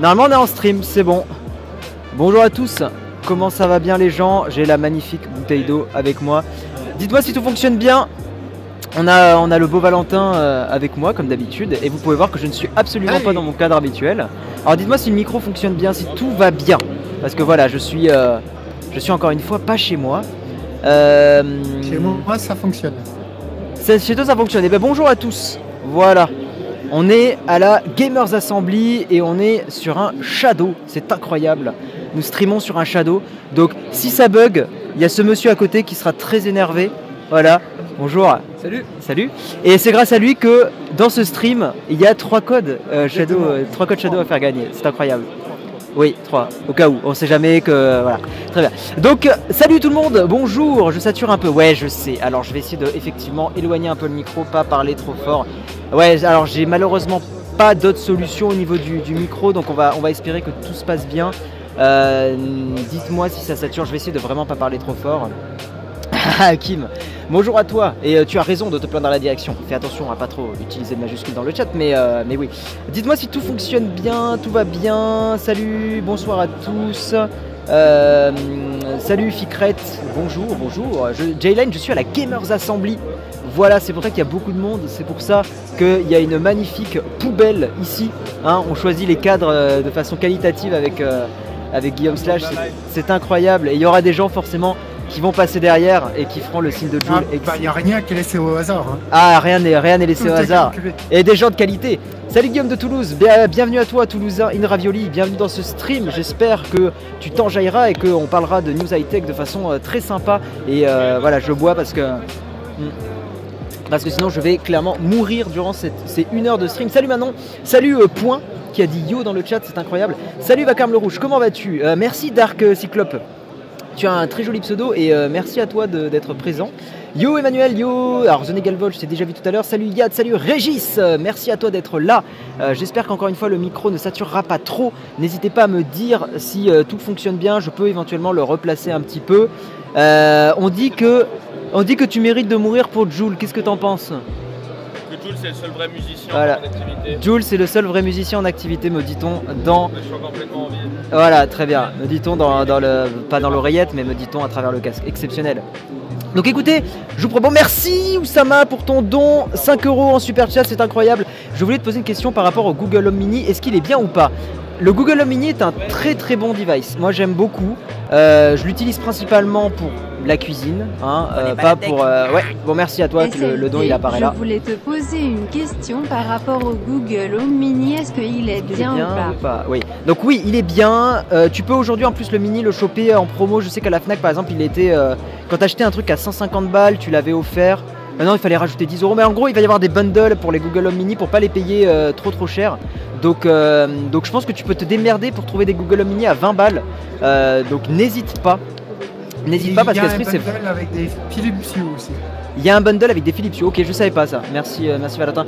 Normalement on est en stream, c'est bon. Bonjour à tous, comment ça va bien les gens? J'ai la magnifique bouteille d'eau avec moi. Dites-moi si tout fonctionne bien. On a, on a le beau Valentin euh, avec moi comme d'habitude et vous pouvez voir que je ne suis absolument pas dans mon cadre habituel. Alors dites-moi si le micro fonctionne bien, si tout va bien. Parce que voilà, je suis, euh, je suis encore une fois pas chez moi. Euh, chez moi ça fonctionne. Chez toi ça fonctionne. Et eh ben bonjour à tous. Voilà. On est à la Gamers Assembly et on est sur un Shadow. C'est incroyable. Nous streamons sur un Shadow. Donc si ça bug, il y a ce monsieur à côté qui sera très énervé. Voilà. Bonjour. Salut. Salut. Et c'est grâce à lui que dans ce stream, il y a trois codes euh, Shadow, euh, trois codes Shadow à faire gagner. C'est incroyable. Oui, trois. Au cas où. On sait jamais que. Voilà. Très bien. Donc, salut tout le monde. Bonjour. Je sature un peu. Ouais, je sais. Alors, je vais essayer de effectivement éloigner un peu le micro, pas parler trop fort. Ouais, alors j'ai malheureusement pas d'autre solution au niveau du, micro, donc on va, on va espérer que tout se passe bien. Euh, dites-moi si ça sature. Je vais essayer de vraiment pas parler trop fort. Kim, bonjour à toi. Et euh, tu as raison de te plaindre dans la direction. Fais attention à pas trop utiliser de majuscules dans le chat, mais, euh, oui. Dites-moi si tout fonctionne bien, tout va bien. Salut, bonsoir à tous. Euh, salut Ficret, bonjour, bonjour. Jayline, je suis à la Gamers Assembly. Voilà, c'est pour ça qu'il y a beaucoup de monde. C'est pour ça qu'il y a une magnifique poubelle ici. Hein. on choisit les cadres de façon qualitative avec, avec Guillaume Slash. C'est incroyable. Et il y aura des gens forcément qui vont passer derrière et qui feront le signe de Jules. Il n'y a rien qui est laissé au hasard. Hein. Ah, rien n'est rien laissé au hasard. Et des gens de qualité. Salut Guillaume de Toulouse, bienvenue à toi Toulousain In Ravioli, bienvenue dans ce stream. J'espère que tu t'enjailleras et qu'on parlera de news high tech de façon euh, très sympa. Et euh, voilà, je bois parce que. Hmm, parce que sinon je vais clairement mourir durant cette, ces une heure de stream. Salut Manon, salut euh, Point qui a dit yo dans le chat, c'est incroyable. Salut Vacarme le Rouge, comment vas-tu? Merci Dark Cyclope. Tu as un très joli pseudo et euh, merci à toi d'être présent. Yo Emmanuel, yo Alors The Galvol, je t'ai déjà vu tout à l'heure. Salut Yad, salut Régis euh, Merci à toi d'être là. Euh, j'espère qu'encore une fois le micro ne saturera pas trop. N'hésitez pas à me dire si tout fonctionne bien. Je peux éventuellement le replacer un petit peu. on, dit que, on dit que tu mérites de mourir pour Joule. Qu'est-ce que t'en penses? Jules, c'est le seul vrai musicien en activité. Jules, c'est le seul vrai musicien en activité, me dit-on, dans. Je suis complètement en vie. Voilà, très bien. Me dit-on dans, le. Pas dans l'oreillette, mais me dit-on à travers le casque. Exceptionnel. Donc écoutez, je vous propose. Merci Oussama pour ton don. 5 euros en super chat, c'est incroyable. Je voulais te poser une question par rapport au Google Home Mini. Est-ce qu'il est bien ou pas? Le Google Home Mini est un très très bon device. Moi j'aime beaucoup. Euh, je l'utilise principalement pour la cuisine, hein, euh, pas pour. Euh, ouais. Bon merci à toi. Le, le, don il apparaît là. Je voulais te poser une question par rapport au Google Home Mini. Est-ce qu'il est, bien, ou, pas Oui. Donc oui, il est bien. tu peux aujourd'hui en plus le Mini le choper en promo. Je sais qu'à la Fnac par exemple, il était quand t'achetais un truc à 150 balles, tu l'avais offert. Maintenant, il fallait rajouter 10 euros. Mais en gros, il va y avoir des bundles pour les Google Home Mini pour pas les payer trop trop cher. Donc, euh, donc je pense que tu peux te démerder pour trouver des Google Home Mini à 20 balles. Euh, donc n'hésite pas. N'hésite pas parce que c'est. Il y a un bundle avec des Philips Hue aussi. Il y a un bundle avec des Philips Hue. Ok, je savais pas ça. Merci, euh, merci Valentin.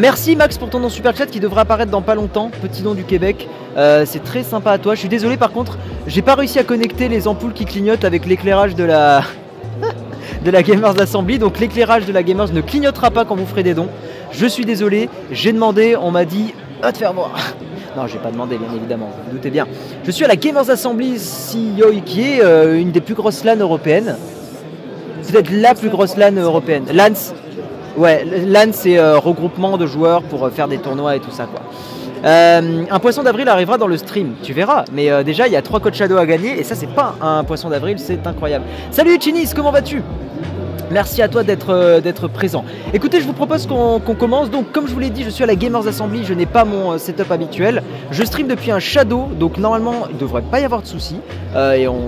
merci Max pour ton nom super chat qui devrait apparaître dans pas longtemps. Petit nom du Québec. c'est très sympa à toi. Je suis désolé par contre, j'ai pas réussi à connecter les ampoules qui clignotent avec l'éclairage de la de la Gamers Assembly. Donc l'éclairage de la Gamers ne clignotera pas quand vous ferez des dons. Je suis désolé. J'ai demandé, on m'a dit à te faire voir. Non, j'ai pas demandé, bien évidemment, vous, doutez bien. Je suis à la Gamers Assembly CEO, qui est euh, une des plus grosses LAN européennes. Peut-être la plus grosse LAN européenne. LAN, ouais, LAN c'est euh, regroupement de joueurs pour euh, faire des tournois et tout ça, un poisson d'avril arrivera dans le stream, tu verras. Mais déjà, il y a trois codes Shadow à gagner et ça, c'est pas un poisson d'avril, c'est incroyable. Salut Chinis, comment vas-tu? Merci à toi d'être euh, d'être présent. Écoutez, je vous propose qu'on commence. Donc, comme je vous l'ai dit, je suis à la Gamers Assembly, je n'ai pas mon euh, setup habituel. Je stream depuis un Shadow, donc normalement, il ne devrait pas y avoir de soucis. Euh, et, on,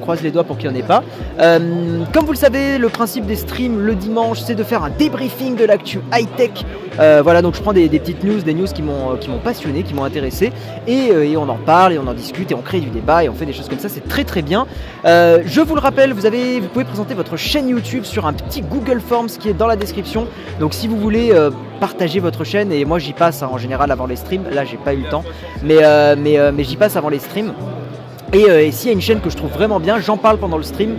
croise les doigts pour qu'il n'y en ait pas. comme vous le savez, le principe des streams le dimanche, c'est de faire un débriefing de l'actu high-tech. voilà, donc je prends des, petites news, des news qui m'ont passionné, qui m'ont intéressé. Et, on en parle, et on en discute, et on crée du débat, et on fait des choses comme ça. C'est très très bien. je vous le rappelle, vous, avez, vous pouvez présenter votre chaîne YouTube sur un un petit Google Forms qui est dans la description. Donc si vous voulez euh, partager votre chaîne, et moi j'y passe hein, en général avant les streams, là j'ai pas eu le temps, mais, euh, mais, euh, mais j'y passe avant les streams. Et, s'il y a une chaîne que je trouve vraiment bien, j'en parle pendant le stream.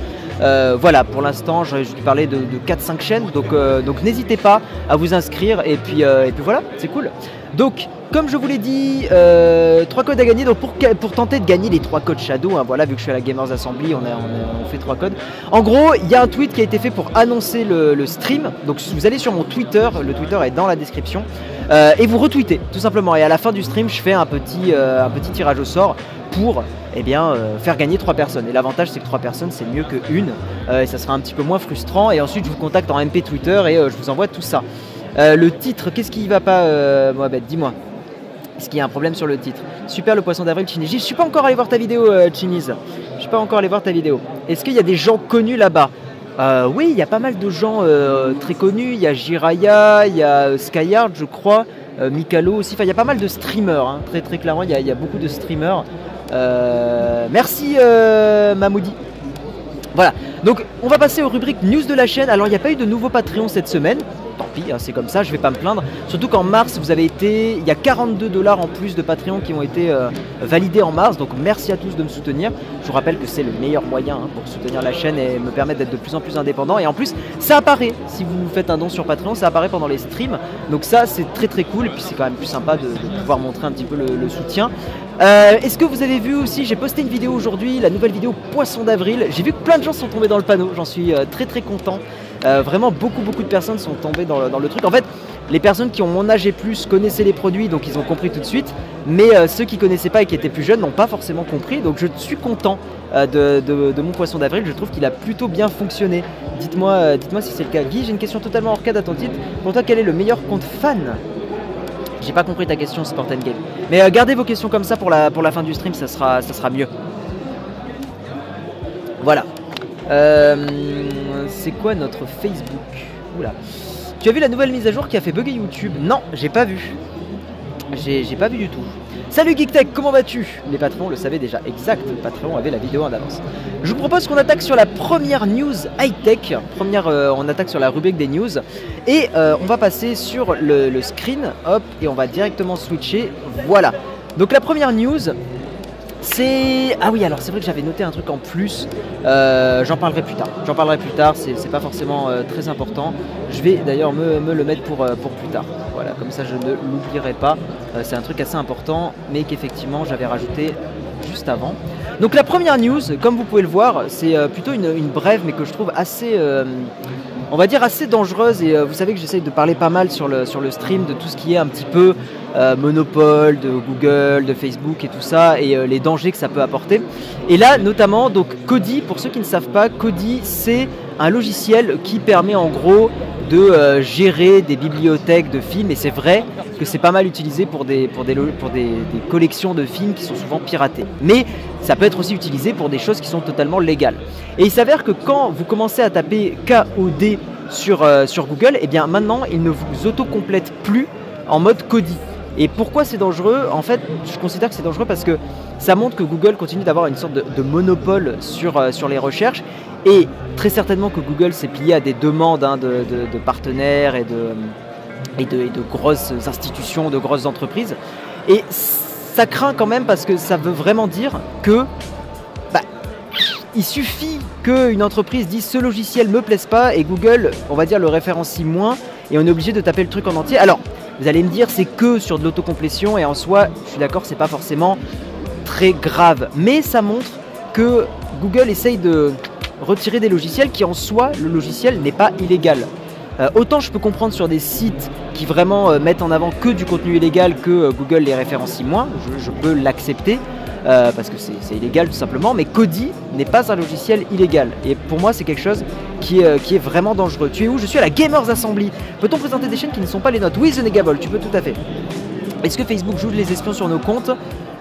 voilà, pour l'instant, je, je parler de, de 4-5 chaînes, donc, donc n'hésitez pas à vous inscrire et puis, et puis voilà, c'est cool. Donc, comme je vous l'ai dit, euh, trois codes à gagner. Donc pour, tenter de gagner les trois codes Shadow, hein, voilà, vu que je suis à la Gamers Assembly, on, fait trois codes. En gros, il y a un tweet qui a été fait pour annoncer le, stream. Donc vous allez sur mon Twitter, le Twitter est dans la description, euh, et vous retweetez tout simplement. Et à la fin du stream, je fais un petit, euh, un petit tirage au sort pour eh bien, faire gagner trois personnes. Et l'avantage, c'est que trois personnes, c'est mieux que une, et ça sera un petit peu moins frustrant. Et ensuite, je vous contacte en MP Twitter et je vous envoie tout ça. Le titre, qu'est-ce qui va pas, Mohamed? Dis-moi. Est-ce qu'il y a un problème sur le titre? Super le poisson d'avril Chiniz. Je suis pas encore allé voir ta vidéo euh, Chiniz. Je suis pas encore allé voir ta vidéo. Est-ce qu'il y a des gens connus là-bas? Euh, Oui, il y a pas mal de gens euh, très connus. Il y a Jiraya, il y a Skyard, je crois, Mikalo aussi. Enfin, il y a pas mal de streamers. Hein. Très très clairement, il y, a, y, a, beaucoup de streamers. merci Mamoudi. Voilà. Donc, on va passer aux rubriques news de la chaîne. Alors, il n'y a pas eu de nouveau Patreon cette semaine hein, c'est comme ça, je vais pas me plaindre. Surtout qu'en mars, vous avez été, il y a 42 dollars en plus de Patreon qui ont été euh, validés en mars, donc merci à tous de me soutenir. Je vous rappelle que c'est le meilleur moyen hein, pour soutenir la chaîne et me permettre d'être de plus en plus indépendant. Et en plus, ça apparaît, si vous faites un don sur Patreon, ça apparaît pendant les streams. Donc ça, c'est très très cool, et puis c'est quand même plus sympa de, pouvoir montrer un petit peu le, soutien. Euh, est-ce que vous avez vu aussi, j'ai posté une vidéo aujourd'hui, la nouvelle vidéo Poisson d'avril. J'ai vu que plein de gens sont tombés dans le panneau, j'en suis euh, très très content. Euh, vraiment, beaucoup, beaucoup de personnes sont tombées dans le, truc. En fait, les personnes qui ont mon âge et plus connaissaient les produits, donc ils ont compris tout de suite. Mais ceux qui connaissaient pas et qui étaient plus jeunes n'ont pas forcément compris. Donc je suis content de, mon poisson d'avril. Je trouve qu'il a plutôt bien fonctionné. Dites-moi dites si c'est le cas. Guy, j'ai une question totalement hors cadre à ton titre. Pour toi, quel est le meilleur compte fan? J'ai pas compris ta question, Sport Game. Mais gardez vos questions comme ça pour la, pour la fin du stream, ça sera, ça sera mieux. Voilà. Euh, c'est quoi notre Facebook? Oula. Tu as vu la nouvelle mise à jour qui a fait bugger YouTube? Non, j'ai pas vu. J'ai pas vu du tout. Salut GeekTech, comment vas-tu? Les patrons le savaient déjà, exact, le patron avait la vidéo en avance. Je vous propose qu'on attaque sur la première news high-tech, première, euh, on attaque sur la rubrique des news, et euh, on va passer sur le, le, screen, hop, et on va directement switcher, voilà. Donc la première news, c'est. Ah oui, alors c'est vrai que j'avais noté un truc en plus. Euh, j'en parlerai plus tard. J'en parlerai plus tard, c'est pas forcément euh, très important. Je vais d'ailleurs me, le mettre pour, euh, pour plus tard. Voilà, comme ça je ne l'oublierai pas. c'est un truc assez important, mais qu'effectivement j'avais rajouté juste avant. Donc la première news, comme vous pouvez le voir, c'est plutôt une, brève, mais que je trouve assez on va dire assez dangereuse et vous savez que j'essaye de parler pas mal sur le stream de tout ce qui est un petit peu euh, monopole de Google, de Facebook et tout ça, et euh, les dangers que ça peut apporter. Et là, notamment, donc Kodi, pour ceux qui ne savent pas, Kodi, c'est un logiciel qui permet en gros de euh, gérer des bibliothèques de films, et c'est vrai que c'est pas mal utilisé pour, des, collections de films qui sont souvent piratées. Mais ça peut être aussi utilisé pour des choses qui sont totalement légales. Et il s'avère que quand vous commencez à taper KOD sur, Google, et eh bien maintenant il ne vous autocomplète plus en mode Kodi. Et pourquoi c'est dangereux? En fait, je considère que c'est dangereux parce que ça montre que Google continue d'avoir une sorte de, monopole sur, euh, sur les recherches. Et très certainement que Google s'est plié à des demandes hein, de, partenaires et de, et, de, grosses institutions, de grosses entreprises. Et ça craint quand même parce que ça veut vraiment dire que bah, il suffit qu'une entreprise dise ce logiciel me plaise pas et Google, on va dire, le référencie moins et on est obligé de taper le truc en entier. Alors, vous allez me dire, c'est que sur de l'autocomplétion et en soi, je suis d'accord, c'est pas forcément très grave. Mais ça montre que Google essaye de retirer des logiciels qui en soi, le logiciel n'est pas illégal. Euh, autant je peux comprendre sur des sites qui vraiment euh, mettent en avant que du contenu illégal que euh, Google les référencie moins, je peux l'accepter. Euh, parce que c'est illégal tout simplement, mais Kodi n'est pas un logiciel illégal. Et pour moi, c'est quelque chose qui est, qui est, vraiment dangereux. Tu es où? Je suis à la Gamers Assembly. Peut-on présenter des chaînes qui ne sont pas les notes Oui, The Negable, tu peux tout à fait. Est-ce que Facebook joue les espions sur nos comptes?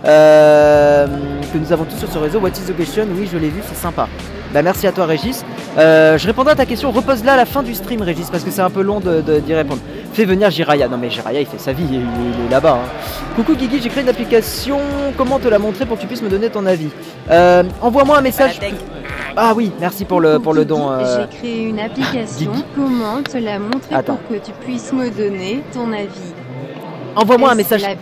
Euh, que nous avons tous sur ce réseau? What is the question? Oui, je l'ai vu, c'est sympa. Bah, merci à toi, Régis. Euh, je répondrai à ta question. Repose-la à la fin du stream, Régis, parce que c'est un peu long d'y de, répondre. Fais venir Jiraya. Non, mais Jiraya, il fait sa vie, il, est là-bas. Hein. Coucou Guigui, j'ai créé une application. Comment te la montrer pour que tu puisses me donner ton avis? Euh, Envoie-moi un message. Ah oui, merci pour le, pour le don. J'ai créé une application. Comment te la montrer pour que tu puisses me donner ton avis? Envoie-moi un message. La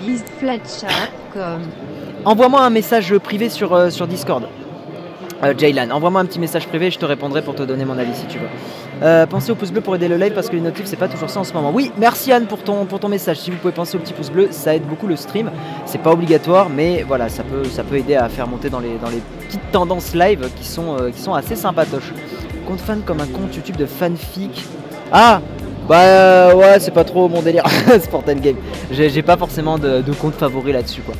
Envoie-moi un message privé sur, euh, sur Discord. Euh, Jaylan, envoie-moi un petit message privé, je te répondrai pour te donner mon avis si tu veux. Euh, pensez au pouce bleu pour aider le live parce que les notifs c'est pas toujours ça en ce moment. Oui, merci Anne pour ton, message. Si vous pouvez penser au petit pouce bleu, ça aide beaucoup le stream. C'est pas obligatoire, mais voilà, ça peut, ça peut aider à faire monter dans les, petites tendances live qui sont, euh, qui sont assez sympatoches. Compte fan comme un compte YouTube de fanfic. Ah Bah ouais, c'est pas trop mon délire, Sport Game. J'ai pas forcément de, de compte favori là-dessus quoi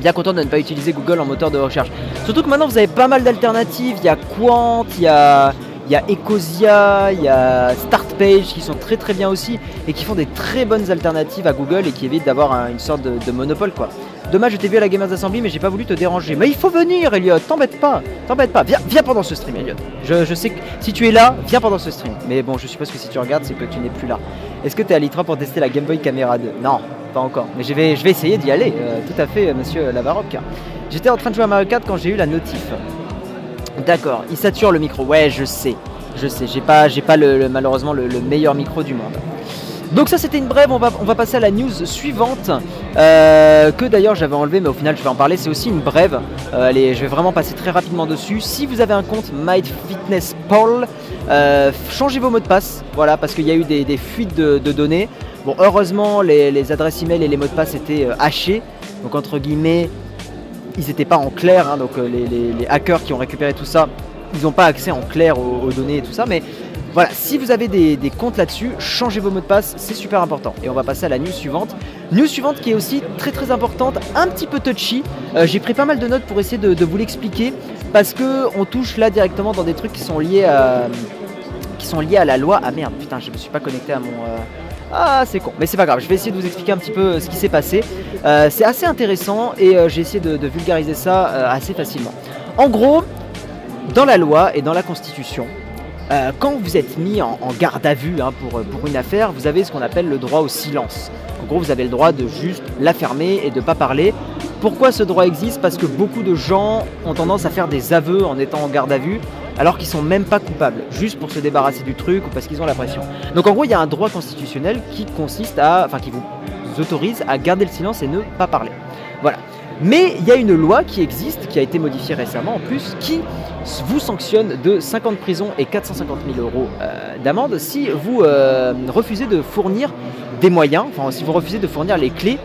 bien content de ne pas utiliser Google en moteur de recherche. Surtout que maintenant vous avez pas mal d'alternatives, il y a Quant, il y a, il y a Ecosia, il y a Startpage qui sont très très bien aussi et qui font des très bonnes alternatives à Google et qui évitent d'avoir une sorte de, monopole quoi. Dommage, je t'ai vu à la Gamers Assembly, mais j'ai pas voulu te déranger. Mais il faut venir, Elliot, t'embête pas, t'embête pas. Viens, viens pendant ce stream, Elliot. Je, je, sais que si tu es là, viens pendant ce stream. Mais bon, je suppose que si tu regardes, c'est que tu n'es plus là. Est-ce que tu es à l'ITRA pour tester la Game Boy Camera 2 Non, encore. Mais je vais, je vais essayer d'y aller, euh, tout à fait, euh, monsieur Lavaroc. J'étais en train de jouer à Mario Kart quand j'ai eu la notif. D'accord, il sature le micro. Ouais, je sais. Je sais, j'ai pas, j'ai pas le, malheureusement le, meilleur micro du monde. Donc ça c'était une brève, on va, on va passer à la news suivante, euh, que d'ailleurs j'avais enlevé mais au final je vais en parler, c'est aussi une brève, allez je vais vraiment passer très rapidement dessus. Si vous avez un compte MyFitnessPal, changez vos mots de passe, voilà, parce qu'il y a eu des, fuites de données. Bon, heureusement, les, adresses email et les mots de passe étaient euh, hachés. Donc, entre guillemets, ils n'étaient pas en clair. Hein. donc, euh, les, hackers qui ont récupéré tout ça, ils n'ont pas accès en clair aux, données et tout ça. Mais voilà, si vous avez des, comptes là-dessus, changez vos mots de passe, c'est super important. Et on va passer à la news suivante. News suivante qui est aussi très très importante, un petit peu touchy. Euh, j'ai pris pas mal de notes pour essayer de, vous l'expliquer parce que on touche là directement dans des trucs qui sont liés à qui sont liés à la loi. Ah merde, putain, je me suis pas connecté à mon ah, c'est con, mais c'est pas grave, je vais essayer de vous expliquer un petit peu euh, ce qui s'est passé. Euh, c'est assez intéressant et euh, j'ai essayé de, vulgariser ça assez facilement. En gros, dans la loi et dans la Constitution, quand vous êtes mis en, garde à vue hein, pour, pour, une affaire, vous avez ce qu'on appelle le droit au silence. En gros, vous avez le droit de juste la fermer et de ne pas parler. Pourquoi ce droit existe? Parce que beaucoup de gens ont tendance à faire des aveux en étant en garde à vue alors qu'ils sont même pas coupables, juste pour se débarrasser du truc ou parce qu'ils ont la pression. Donc en gros, il y a un droit constitutionnel qui consiste à, enfin qui vous autorise à garder le silence et ne pas parler. Voilà. Mais il y a une loi qui existe, qui a été modifiée récemment en plus, qui vous sanctionne de 50 prisons et 450 000 euros euh, d'amende si vous euh, refusez de fournir des moyens, enfin si vous refusez de fournir les clés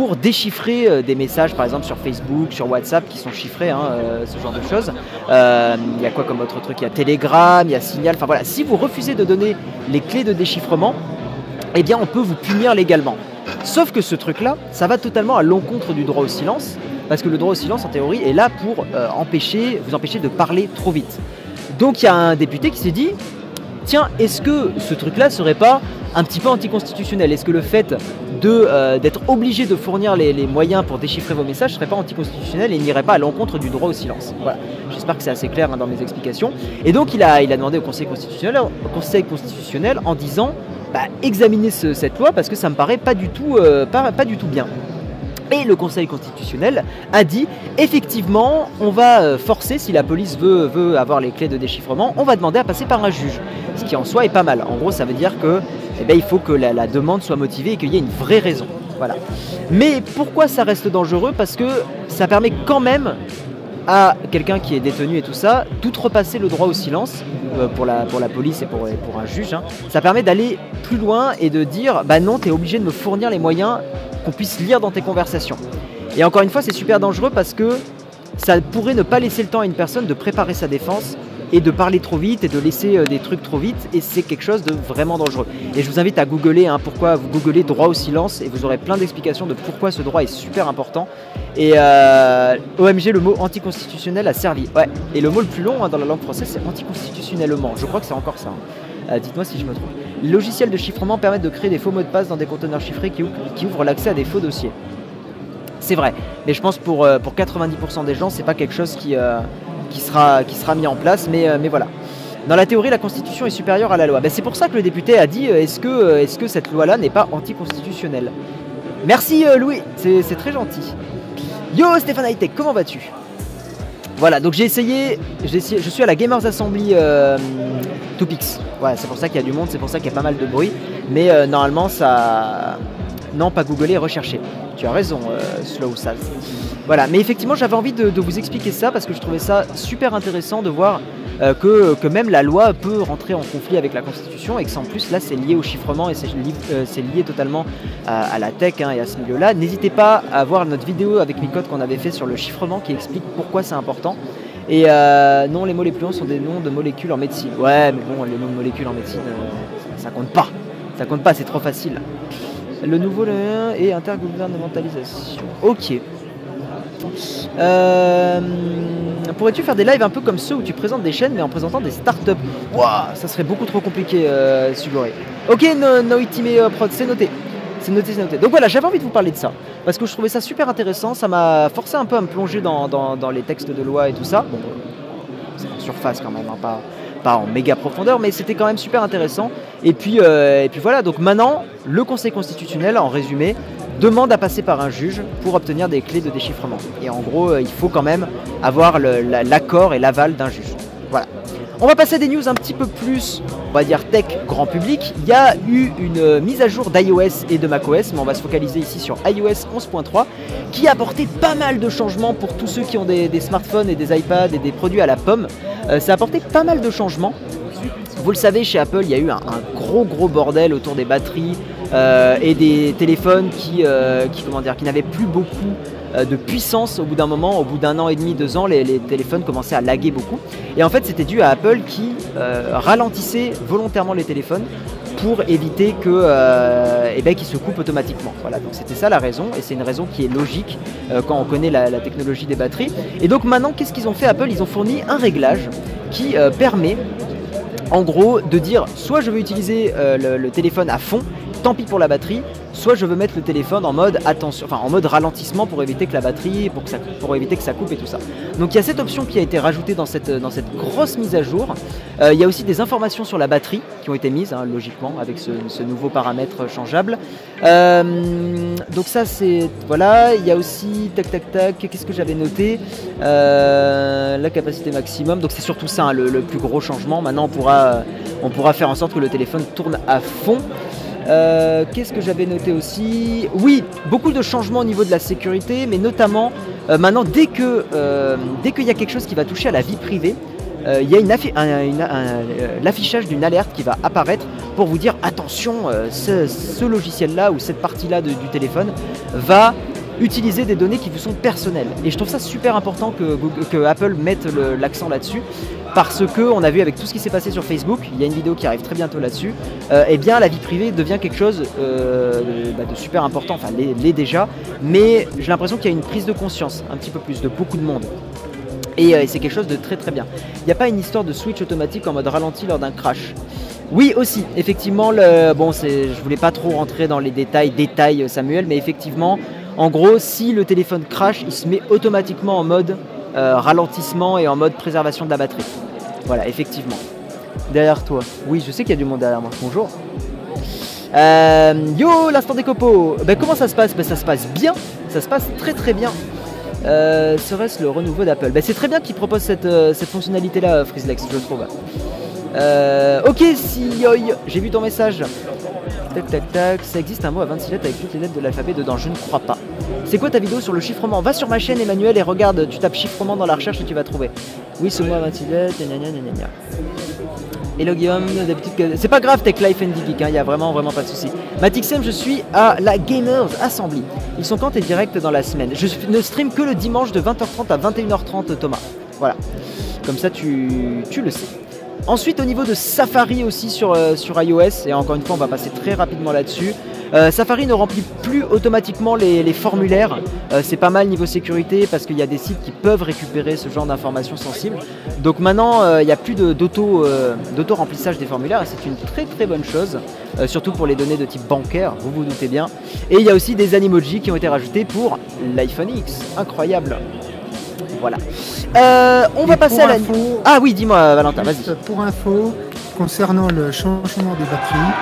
pour déchiffrer euh, des messages, par exemple sur Facebook, sur WhatsApp, qui sont chiffrés, hein, euh, ce genre de choses. Euh, il y a quoi comme autre truc? Il y a Telegram, il y a Signal. Enfin voilà, si vous refusez de donner les clés de déchiffrement, eh bien on peut vous punir légalement. Sauf que ce truc-là, ça va totalement à l'encontre du droit au silence, parce que le droit au silence, en théorie, est là pour empêcher, vous empêcher de parler trop vite. Donc il y a un député qui s'est dit, tiens, est-ce que ce truc-là serait pas un petit peu anticonstitutionnel? Est-ce que le fait euh, d'être obligé de fournir les, moyens pour déchiffrer vos messages serait pas anticonstitutionnel et n'irait pas à l'encontre du droit au silence? Voilà, j'espère que c'est assez clair hein, dans mes explications. Et donc il a, demandé au Conseil constitutionnel, en disant bah, examinez cette loi parce que ça me paraît pas du tout, euh, pas, pas du tout bien. Et le Conseil constitutionnel a dit effectivement, on va euh, forcer, si la police veut, avoir les clés de déchiffrement, on va demander à passer par un juge. Ce qui en soi est pas mal. En gros, ça veut dire que eh bien, il faut que la, demande soit motivée et qu'il y ait une vraie raison. Voilà. Mais pourquoi ça reste dangereux? Parce que ça permet quand même à quelqu'un qui est détenu et tout ça, d'outrepasser le droit au silence euh, pour, la, police et pour, un juge. Hein. Ça permet d'aller plus loin et de dire bah non, tu es obligé de me fournir les moyens qu'on puisse lire dans tes conversations. Et encore une fois, c'est super dangereux parce que ça pourrait ne pas laisser le temps à une personne de préparer sa défense et de parler trop vite et de laisser euh, des trucs trop vite et c'est quelque chose de vraiment dangereux. Et je vous invite à googler hein, pourquoi vous googlez droit au silence et vous aurez plein d'explications de pourquoi ce droit est super important. Et euh, OMG, le mot anticonstitutionnel a servi. Ouais. Et le mot le plus long hein, dans la langue française, c'est anticonstitutionnellement. Je crois que c'est encore ça. Hein. Euh, dites-moi si je me trompe. Les logiciels de chiffrement permettent de créer des faux mots de passe dans des conteneurs chiffrés qui, ouvrent l'accès à des faux dossiers. C'est vrai, mais je pense pour, pour 90% des gens, c'est pas quelque chose qui, qui sera, qui sera mis en place, mais, euh, mais voilà. Dans la théorie, la Constitution est supérieure à la loi. Ben, c'est pour ça que le député a dit euh, est-ce que, euh, est que cette loi-là n'est pas anticonstitutionnelle? Merci Louis, c'est très gentil. Yo Stéphane Hightech, comment vas-tu? Voilà, donc j'ai essayé, essayé, je suis à la Gamers Assembly euh, Topics. Ouais, c'est pour ça qu'il y a du monde, c'est pour ça qu'il y a pas mal de bruit. Mais normalement, ça. Non, pas googler, rechercher. Tu as raison, Slow Salt. Voilà, mais effectivement, j'avais envie de, vous expliquer ça parce que je trouvais ça super intéressant de voir que, que, même la loi peut rentrer en conflit avec la Constitution et que en plus là c'est lié au chiffrement et c'est lié totalement à, la tech hein, et à ce milieu-là. N'hésitez pas à voir notre vidéo avec Micode qu'on avait fait sur le chiffrement qui explique pourquoi c'est important. Et euh, non, les mots les plus longs sont des noms de molécules en médecine. Ouais, mais bon, les noms de molécules en médecine, euh, ça, compte pas. Ça compte pas, c'est trop facile. Le nouveau le et intergouvernementalisation. Ok. Euh, pourrais-tu faire des lives un peu comme ceux où tu présentes des chaînes mais en présentant des startups? Waouh, ça serait beaucoup trop compliqué, euh, Sugore. Ok, no, no Prod, c'est noté. C'est noté, c'est noté. Donc voilà, j'avais envie de vous parler de ça parce que je trouvais ça super intéressant. Ça m'a forcé un peu à me plonger dans, les textes de loi et tout ça. Bon, c'est en surface quand même, hein, pas, pas en méga profondeur, mais c'était quand même super intéressant. Et puis, euh, et puis voilà, donc maintenant, le Conseil constitutionnel, en résumé, demande à passer par un juge pour obtenir des clés de déchiffrement. Et en gros, euh, il faut quand même avoir l'accord et l'aval d'un juge. Voilà. On va passer à des news un petit peu plus, on va dire tech grand public. Il y a eu une mise à jour d'iOS et de macOS, mais on va se focaliser ici sur iOS 11.3, qui a apporté pas mal de changements pour tous ceux qui ont des, smartphones et des iPads et des produits à la pomme. Euh, ça a apporté pas mal de changements. Vous le savez, chez Apple, il y a eu un, gros gros bordel autour des batteries euh, et des téléphones qui, euh, n'avaient plus beaucoup euh, de puissance au bout d'un moment, au bout d'un an et demi, deux ans, les, téléphones commençaient à laguer beaucoup. Et en fait, c'était dû à Apple qui euh, ralentissait volontairement les téléphones pour éviter que euh, eh ben, qu'ils se coupent automatiquement. Voilà, donc c'était ça la raison, et c'est une raison qui est logique quand on connaît la, technologie des batteries. Et donc maintenant, qu'est-ce qu'ils ont fait Apple? Ils ont fourni un réglage qui permet en gros de dire soit je veux utiliser le, téléphone à fond, tant pis pour la batterie, soit je veux mettre le téléphone en mode attention, enfin en mode ralentissement pour éviter que la batterie, pour, éviter que ça coupe et tout ça. Donc il y a cette option qui a été rajoutée dans cette, grosse mise à jour. Euh, il y a aussi des informations sur la batterie qui ont été mises, hein, logiquement, avec ce, nouveau paramètre changeable. Euh, donc ça c'est voilà. Il y a aussi tac tac tac. Qu'est-ce que j'avais noté? Euh, La capacité maximum. Donc c'est surtout ça hein, le, plus gros changement. Maintenant on pourra faire en sorte que le téléphone tourne à fond. Euh, qu'est-ce que j'avais noté aussi? Oui, beaucoup de changements au niveau de la sécurité, mais notamment euh, maintenant, euh, dès qu'il y a quelque chose qui va toucher à la vie privée, il y a l'affichage d'une alerte qui va apparaître pour vous dire attention, ce, logiciel-là ou cette partie-là du téléphone va utiliser des données qui vous sont personnelles. Et je trouve ça super important que Apple mette l'accent là-dessus parce que on a vu avec tout ce qui s'est passé sur Facebook, il y a une vidéo qui arrive très bientôt là-dessus, euh, eh bien la vie privée devient quelque chose euh, bah, de, super important, enfin l'est déjà, mais j'ai l'impression qu'il y a une prise de conscience un petit peu plus de beaucoup de monde. Et euh, c'est quelque chose de très très bien. Il n'y a pas une histoire de switch automatique en mode ralenti lors d'un crash. Oui aussi, effectivement, le, bon, je voulais pas trop rentrer dans les détails, détails Samuel, mais effectivement, en gros, si le téléphone crash, il se met automatiquement en mode ralentissement et en mode préservation de la batterie. Voilà, effectivement. Derrière toi. Oui, je sais qu'il y a du monde derrière moi. Bonjour. Euh, yo, l'instant des copeaux. Ben, comment ça se passe? Ben, Ça se passe bien. Ça se passe très très bien. Euh, serait-ce le renouveau d'Apple? Ben, C'est très bien qu'ils proposent cette, euh, fonctionnalité-là, Freezelex, je trouve. ok, si j'ai vu ton message. Tac tac tac, ça existe un mot à 26 lettres avec toutes les lettres de l'alphabet dedans, je ne crois pas. C'est quoi ta vidéo sur le chiffrement Va sur ma chaîne Emmanuel et regarde, tu tapes chiffrement dans la recherche et tu vas trouver. Oui, ce mot à 26 lettres, gna gna gna gna Hello Guillaume, d'habitude c'est pas grave Tech Life and Geek, il hein, y a vraiment vraiment pas de souci. Matixem, je suis à la Gamers Assembly. Ils sont quand et direct dans la semaine. Je ne stream que le dimanche de 20h30 à 21h30 Thomas. Voilà. Comme ça tu, tu le sais. Ensuite, au niveau de Safari aussi sur, euh, sur iOS, et encore une fois, on va passer très rapidement là-dessus. Euh, Safari ne remplit plus automatiquement les, formulaires. Euh, c'est pas mal niveau sécurité parce qu'il y a des sites qui peuvent récupérer ce genre d'informations sensibles. Donc maintenant, il n'y a plus d'auto-remplissage des formulaires et c'est une très très bonne chose, surtout pour les données de type bancaire, vous vous doutez bien. Et il y a aussi des animojis qui ont été rajoutés pour l'iPhone X. Incroyable. Voilà. Euh, on va passer à la. ah oui, dis-moi, Valentin, vas-y. Pour info, concernant le changement des batteries,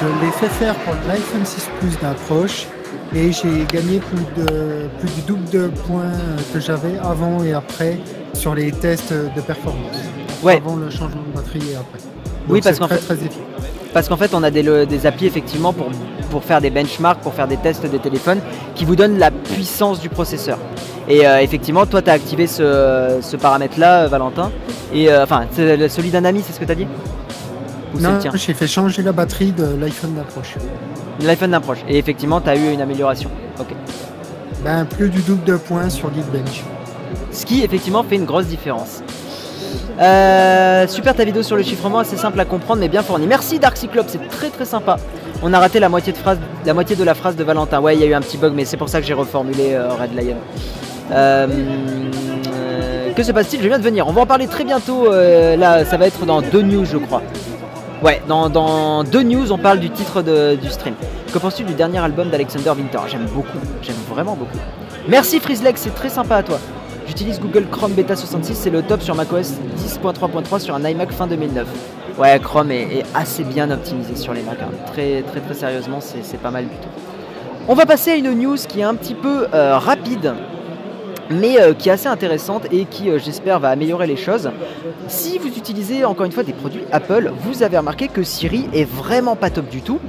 je l'ai fait faire pour l'iPhone 6 Plus d'approche et j'ai gagné plus, de, plus du double de points que j'avais avant et après sur les tests de performance. Ouais. Avant le changement de batterie et après. oui, parce qu'en fait, très parce qu'en fait on a des, des applis effectivement pour, pour faire des benchmarks, pour faire des tests des téléphones qui vous donnent la puissance du processeur. Et effectivement, toi, tu as activé ce, paramètre-là, Valentin. Et enfin, celui d'un ami, c'est ce que tu as dit? Non, j'ai fait changer la batterie de l'iPhone d'approche. L'iPhone d'approche. Et effectivement, tu as eu une amélioration. Ok. Ben, plus du double de points sur Geekbench. Ce qui, effectivement, fait une grosse différence. Euh, super ta vidéo sur le chiffrement, assez simple à comprendre mais bien fourni. Merci Dark Cyclope, c'est très très sympa. On a raté la moitié de, phrase, la, moitié de la phrase de Valentin. Ouais, il y a eu un petit bug, mais c'est pour ça que j'ai reformulé euh, Red Lion. Euh, que se passe-t-il? Je viens de venir. On va en parler très bientôt. là, ça va être dans deux news, je crois. Ouais, dans, deux news, on parle du titre du stream. Que penses-tu du dernier album d'Alexander Winter? J'aime beaucoup, j'aime vraiment beaucoup. Merci Frizzlex, c'est très sympa à toi. J'utilise Google Chrome Beta 66, c'est le top sur macOS 10.3.3 sur un iMac fin 2009. Ouais, Chrome est, assez bien optimisé sur les Mac. Hein. Très, très, très sérieusement, c'est pas mal du tout. On va passer à une news qui est un petit peu euh, rapide mais euh, qui est assez intéressante et qui, euh, j'espère, va améliorer les choses. Si vous utilisez encore une fois des produits Apple, vous avez remarqué que Siri est vraiment pas top du tout.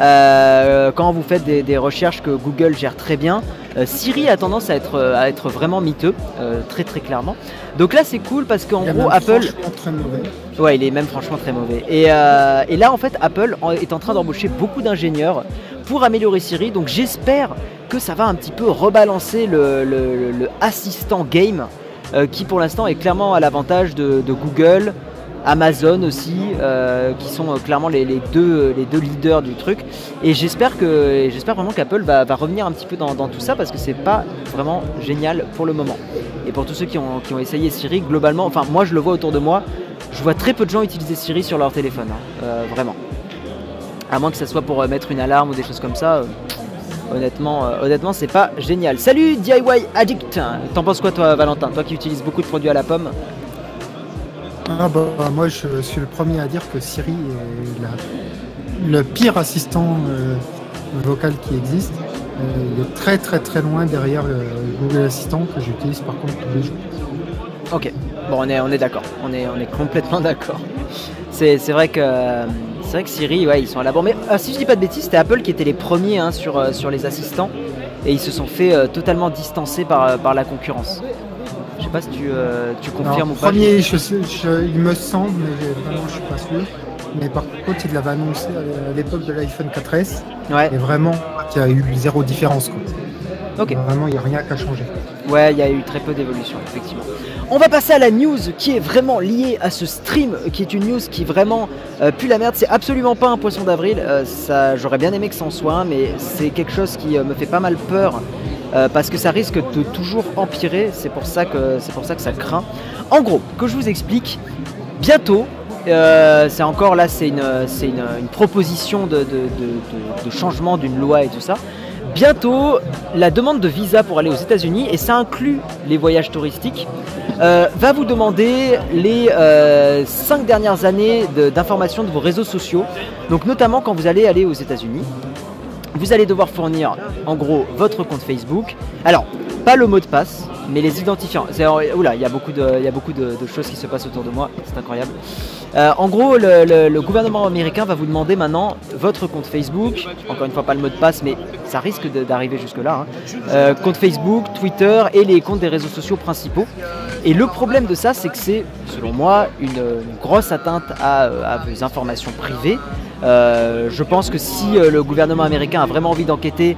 Euh, quand vous faites des, recherches que Google gère très bien, Siri a tendance à être, à être vraiment miteux, très très clairement. Donc là c'est cool parce qu'en gros Apple... Très mauvais. Ouais, il est même franchement très mauvais. Et, et là en fait Apple est en train d'embaucher beaucoup d'ingénieurs pour améliorer Siri. Donc j'espère que ça va un petit peu rebalancer le, assistant game euh, qui pour l'instant est clairement à l'avantage de, Google, Amazon aussi, euh, qui sont euh, clairement les, deux, les deux leaders du truc. Et j'espère que j'espère vraiment qu'Apple va, revenir un petit peu dans, tout ça parce que c'est pas vraiment génial pour le moment. Et pour tous ceux qui ont, qui ont, essayé Siri, globalement, enfin moi je le vois autour de moi, je vois très peu de gens utiliser Siri sur leur téléphone, hein, vraiment. À moins que ce soit pour mettre une alarme ou des choses comme ça. Honnêtement, euh, honnêtement c'est pas génial. Salut DIY Addict T'en penses quoi toi Valentin? Toi qui utilises beaucoup de produits à la pomme? Ah bah, Moi je suis le premier à dire que Siri est le pire assistant euh, vocal qui existe. Euh, il est très très très loin derrière Google Assistant que j'utilise par contre tous les jours. Ok, bon on est, on est d'accord, on est, on est complètement d'accord. C'est vrai que c'est vrai que Siri, ouais, ils sont à la bourre. Mais ah, si je dis pas de bêtises, c'était Apple qui était les premiers hein, sur, euh, sur les assistants et ils se sont fait euh, totalement distancer par, euh, par la concurrence. Je sais pas si tu, tu confirmes ou pas. Premier, il me semble, mais vraiment je suis pas sûr. Mais par contre, il l'avait annoncé à l'époque de l'iPhone 4S. Ouais. Et vraiment, il y a eu zéro différence. Quoi. Ok. Vraiment, il n'y a rien qu'à changer. Ouais, il y a eu très peu d'évolution, effectivement. On va passer à la news qui est vraiment liée à ce stream, qui est une news qui vraiment euh, pue la merde. C'est absolument pas un poisson d'avril. Euh, ça, j'aurais bien aimé que ça en soit un, mais c'est quelque chose qui euh, me fait pas mal peur. parce que ça risque de toujours empirer, c'est pour, ça que, c'est pour ça que ça craint. En gros, que je vous explique, bientôt, c'est encore là, c'est une, une, proposition de, de changement d'une loi et tout ça. Bientôt, la demande de visa pour aller aux États-Unis, et ça inclut les voyages touristiques, euh, va vous demander les 5 euh, dernières années d'informations de, vos réseaux sociaux. Donc notamment quand vous allez aller aux États-Unis, vous allez devoir fournir en gros votre compte Facebook. Alors, pas le mot de passe, mais les identifiants. Oula, de, il y a beaucoup de, choses qui se passent autour de moi, c'est incroyable. Euh, en gros, le, gouvernement américain va vous demander maintenant votre compte Facebook, encore une fois pas le mot de passe, mais ça risque d'arriver jusque-là, hein. euh, compte Facebook, Twitter et les comptes des réseaux sociaux principaux. Et le problème de ça, c'est que c'est, selon moi, une, grosse atteinte à, vos informations privées. Euh, je pense que si le gouvernement américain a vraiment envie d'enquêter,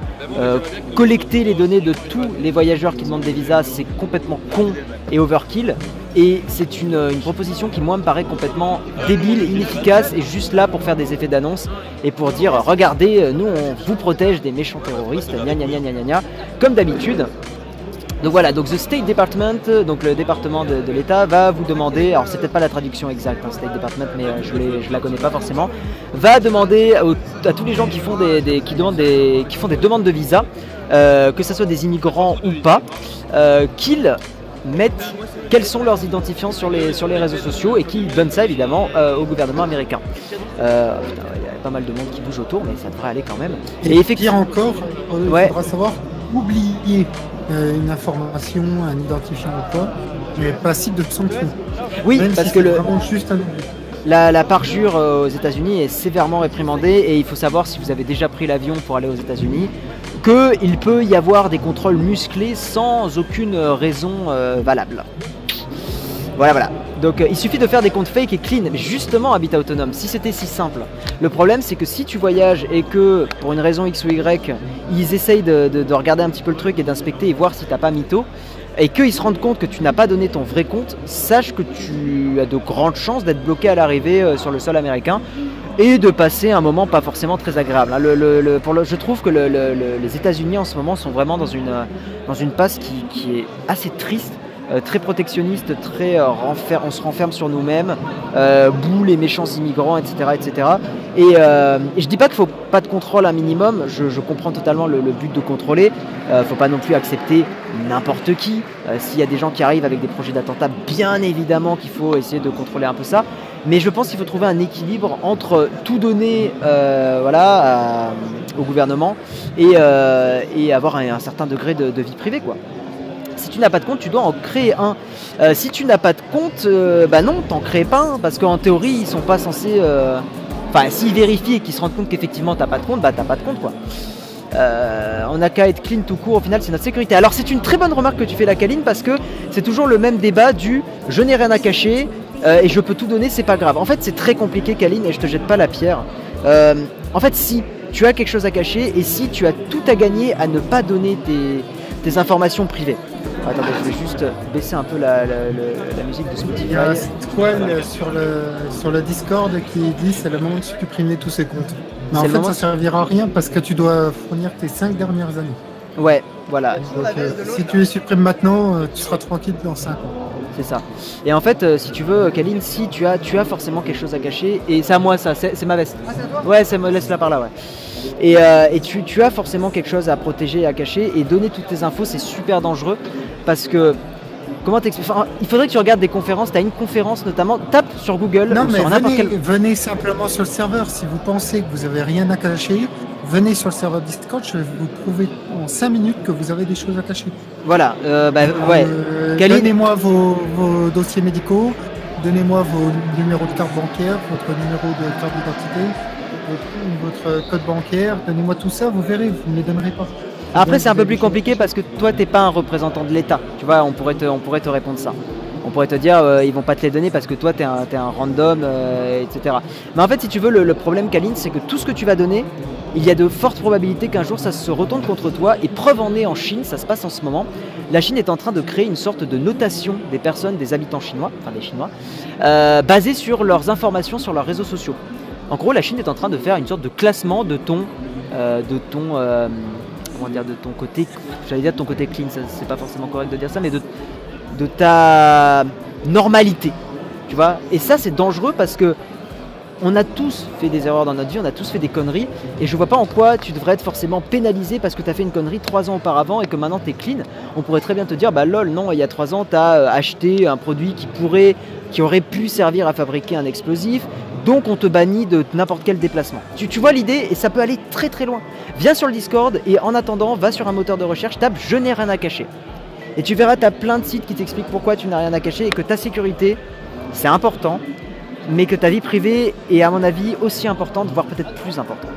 collecter les données de tous les voyageurs qui demandent des visas, c'est complètement con et overkill. Et c'est une, proposition qui, moi, me paraît complètement débile, inefficace et juste là pour faire des effets d'annonce et pour dire regardez, nous, on vous protège des méchants terroristes, gna gna gna gna gna, comme d'habitude. Donc voilà, donc The State Department, donc le département de, l'État, va vous demander, alors c'est peut-être pas la traduction exacte, hein, State Department, mais euh, je ne la connais pas forcément, va demander à tous les gens qui font des, demandes de visa, euh, que ce soit des immigrants ou pas, euh, qu'ils mettent quels sont leurs identifiants sur les, sur les réseaux sociaux et qui donnent ça évidemment au gouvernement américain. il y a pas mal de monde qui bouge autour, mais ça devrait aller quand même. Et, effectivement encore, il faudra savoir oublier euh, une information, un identifiant ou quoi, mais pas passible de sanction. Oui, parce que le. Juste la, parjure aux États-Unis est sévèrement réprimandée et il faut savoir si vous avez déjà pris l'avion pour aller aux États-Unis qu'il peut y avoir des contrôles musclés sans aucune raison valable. Voilà, voilà. Donc euh, il suffit de faire des comptes fake et clean. Justement, Habitat Autonome, si c'était si simple. Le problème, c'est que si tu voyages et que pour une raison X ou Y, ils essayent de, regarder un petit peu le truc et d'inspecter et voir si t'as pas mytho, et qu'ils se rendent compte que tu n'as pas donné ton vrai compte, sache que tu as de grandes chances d'être bloqué à l'arrivée euh, sur le sol américain et de passer un moment pas forcément très agréable. Hein. je trouve que les États-Unis en ce moment sont vraiment dans une, une passe qui est assez triste euh, très protectionniste, très euh, on se renferme sur nous-mêmes, euh, boue les méchants immigrants, etc. etc. Et, je dis pas qu'il faut pas de contrôle un minimum, je, comprends totalement le, but de contrôler, faut pas non plus accepter n'importe qui. S'il y a des gens qui arrivent avec des projets d'attentat, bien évidemment qu'il faut essayer de contrôler un peu ça. Mais je pense qu'il faut trouver un équilibre entre tout donner voilà, au gouvernement et, avoir un, certain degré de, de vie privée. quoi si tu n'as pas de compte, tu dois en créer un. Euh, si tu n'as pas de compte, euh, bah non, t'en crées pas un, parce qu'en théorie, ils sont pas censés. Euh, enfin, s'ils vérifient et qu'ils se rendent compte qu'effectivement t'as pas de compte, bah t'as pas de compte quoi. on n'a qu'à être clean tout court, au final c'est notre sécurité. Alors c'est une très bonne remarque que tu fais la Kaline parce que c'est toujours le même débat du je n'ai rien à cacher et je peux tout donner, c'est pas grave. En fait c'est très compliqué Kaline et je te jette pas la pierre. en fait si tu as quelque chose à cacher et si tu as tout à gagner à ne pas donner tes informations privées. Attendez, je vais juste baisser un peu la, musique de Spotify. Il y a Squall sur le, sur le Discord qui dit c'est le moment de supprimer tous ces comptes. Mais en fait, ça servira à rien parce que tu dois fournir tes 5 dernières années. Ouais, voilà. Euh, si tu les supprimes maintenant, euh, tu seras tranquille dans 5 ans. C'est ça. Et en fait, euh, si tu veux, Kaline, si tu as, tu as forcément quelque chose à cacher, et c'est à moi ça, c'est ma veste. Ah, ouais, c'est laisse-la par là, ouais. Et, tu, as forcément quelque chose à protéger et à cacher, et donner toutes tes infos, c'est super dangereux parce que comment t'expliquer Il faudrait que tu regardes des conférences. Tu as une conférence notamment. Tape sur Google. Non, mais venez, venez, simplement sur le serveur. Si vous pensez que vous avez rien à cacher, venez sur le serveur Discord. Je vais vous prouver en 5 minutes que vous avez des choses à cacher. Voilà. Euh, bah, ouais. Euh, donnez-moi vos, dossiers médicaux. Donnez-moi vos numéros de carte bancaire, votre numéro de carte d'identité, votre, code bancaire. Donnez-moi tout ça. Vous verrez, vous ne me les donnerez pas. Après, c'est un peu plus compliqué parce que toi, tu n'es pas un représentant de l'État. Tu vois, on pourrait te, on pourrait te répondre ça. On pourrait te dire, euh, ils vont pas te les donner parce que toi, tu es, un random, euh, etc. Mais en fait, si tu veux, le, problème, Kaline, c'est que tout ce que tu vas donner, il y a de fortes probabilités qu'un jour ça se retourne contre toi. Et preuve en est en Chine, ça se passe en ce moment. La Chine est en train de créer une sorte de notation des personnes, des habitants chinois, enfin des Chinois, euh, basée sur leurs informations sur leurs réseaux sociaux. En gros, la Chine est en train de faire une sorte de classement de ton, de ton comment dire, de ton côté, j'allais dire de ton côté clean, c'est pas forcément correct de dire ça, mais de, de ta normalité, tu vois. Et ça, c'est dangereux parce que on a tous fait des erreurs dans notre vie, on a tous fait des conneries, et je vois pas en quoi tu devrais être forcément pénalisé parce que tu as fait une connerie trois ans auparavant et que maintenant tu es clean. On pourrait très bien te dire, bah lol, non, il y a trois ans, tu as euh, acheté un produit qui pourrait, qui aurait pu servir à fabriquer un explosif, donc on te bannit de n'importe quel déplacement. Tu, vois l'idée et ça peut aller très très loin. Viens sur le Discord et en attendant, va sur un moteur de recherche, tape je n'ai rien à cacher. Et tu verras, tu as plein de sites qui t'expliquent pourquoi tu n'as rien à cacher et que ta sécurité, c'est important, mais que ta vie privée est à mon avis aussi importante, voire peut-être plus importante.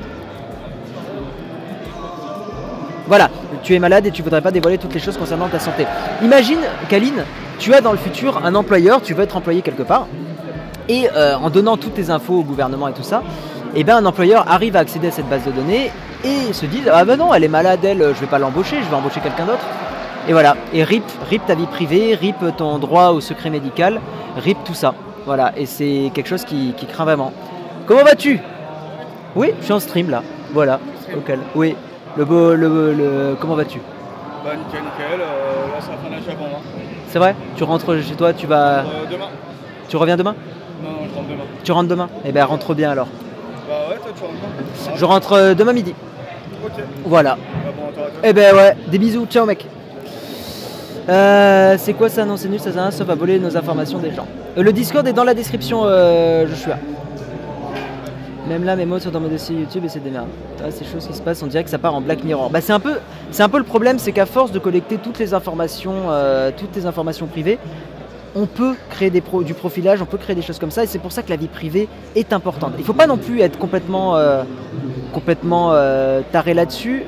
Voilà, tu es malade et tu voudrais pas dévoiler toutes les choses concernant ta santé. Imagine, Kaline, tu as dans le futur un employeur, tu veux être employé quelque part, et euh, en donnant toutes tes infos au gouvernement et tout ça, et eh ben un employeur arrive à accéder à cette base de données et se dit ah ben non elle est malade elle je vais pas l'embaucher je vais embaucher quelqu'un d'autre. Et voilà. Et rip rip ta vie privée rip ton droit au secret médical rip tout ça. Voilà. Et c'est quelque chose qui, craint vraiment. Comment vas-tu? Oui je suis en stream là. Voilà. Local oui. Le beau le, le comment vas-tu? Bah nickel nickel. Euh, là c'est la fin de la c'est vrai? Tu rentres chez toi tu vas euh, demain. Tu reviens demain? Non, je rentre demain. Tu rentres demain Eh bien, rentre bien alors. Bah ouais, toi, tu rentres quand Je rentre euh, demain midi. Ok. Voilà. Bah bon, eh ben ouais, des bisous, ciao mec. Euh, c'est quoi ça Non, c'est nul, ça sert sauf à voler nos informations des gens. Euh, le Discord est dans la description, je suis là. Même là, mes mots sont dans mon dossier YouTube et c'est des merdes. ces choses qui se passent, on dirait que ça part en Black Mirror. Bah, c'est un peu, c'est un peu le problème, c'est qu'à force de collecter toutes les informations, toutes les informations privées, on peut créer des du profilage, on peut créer des choses comme ça, et c'est pour ça que la vie privée est importante. Il ne faut pas non plus être complètement, euh, complètement euh, taré là-dessus,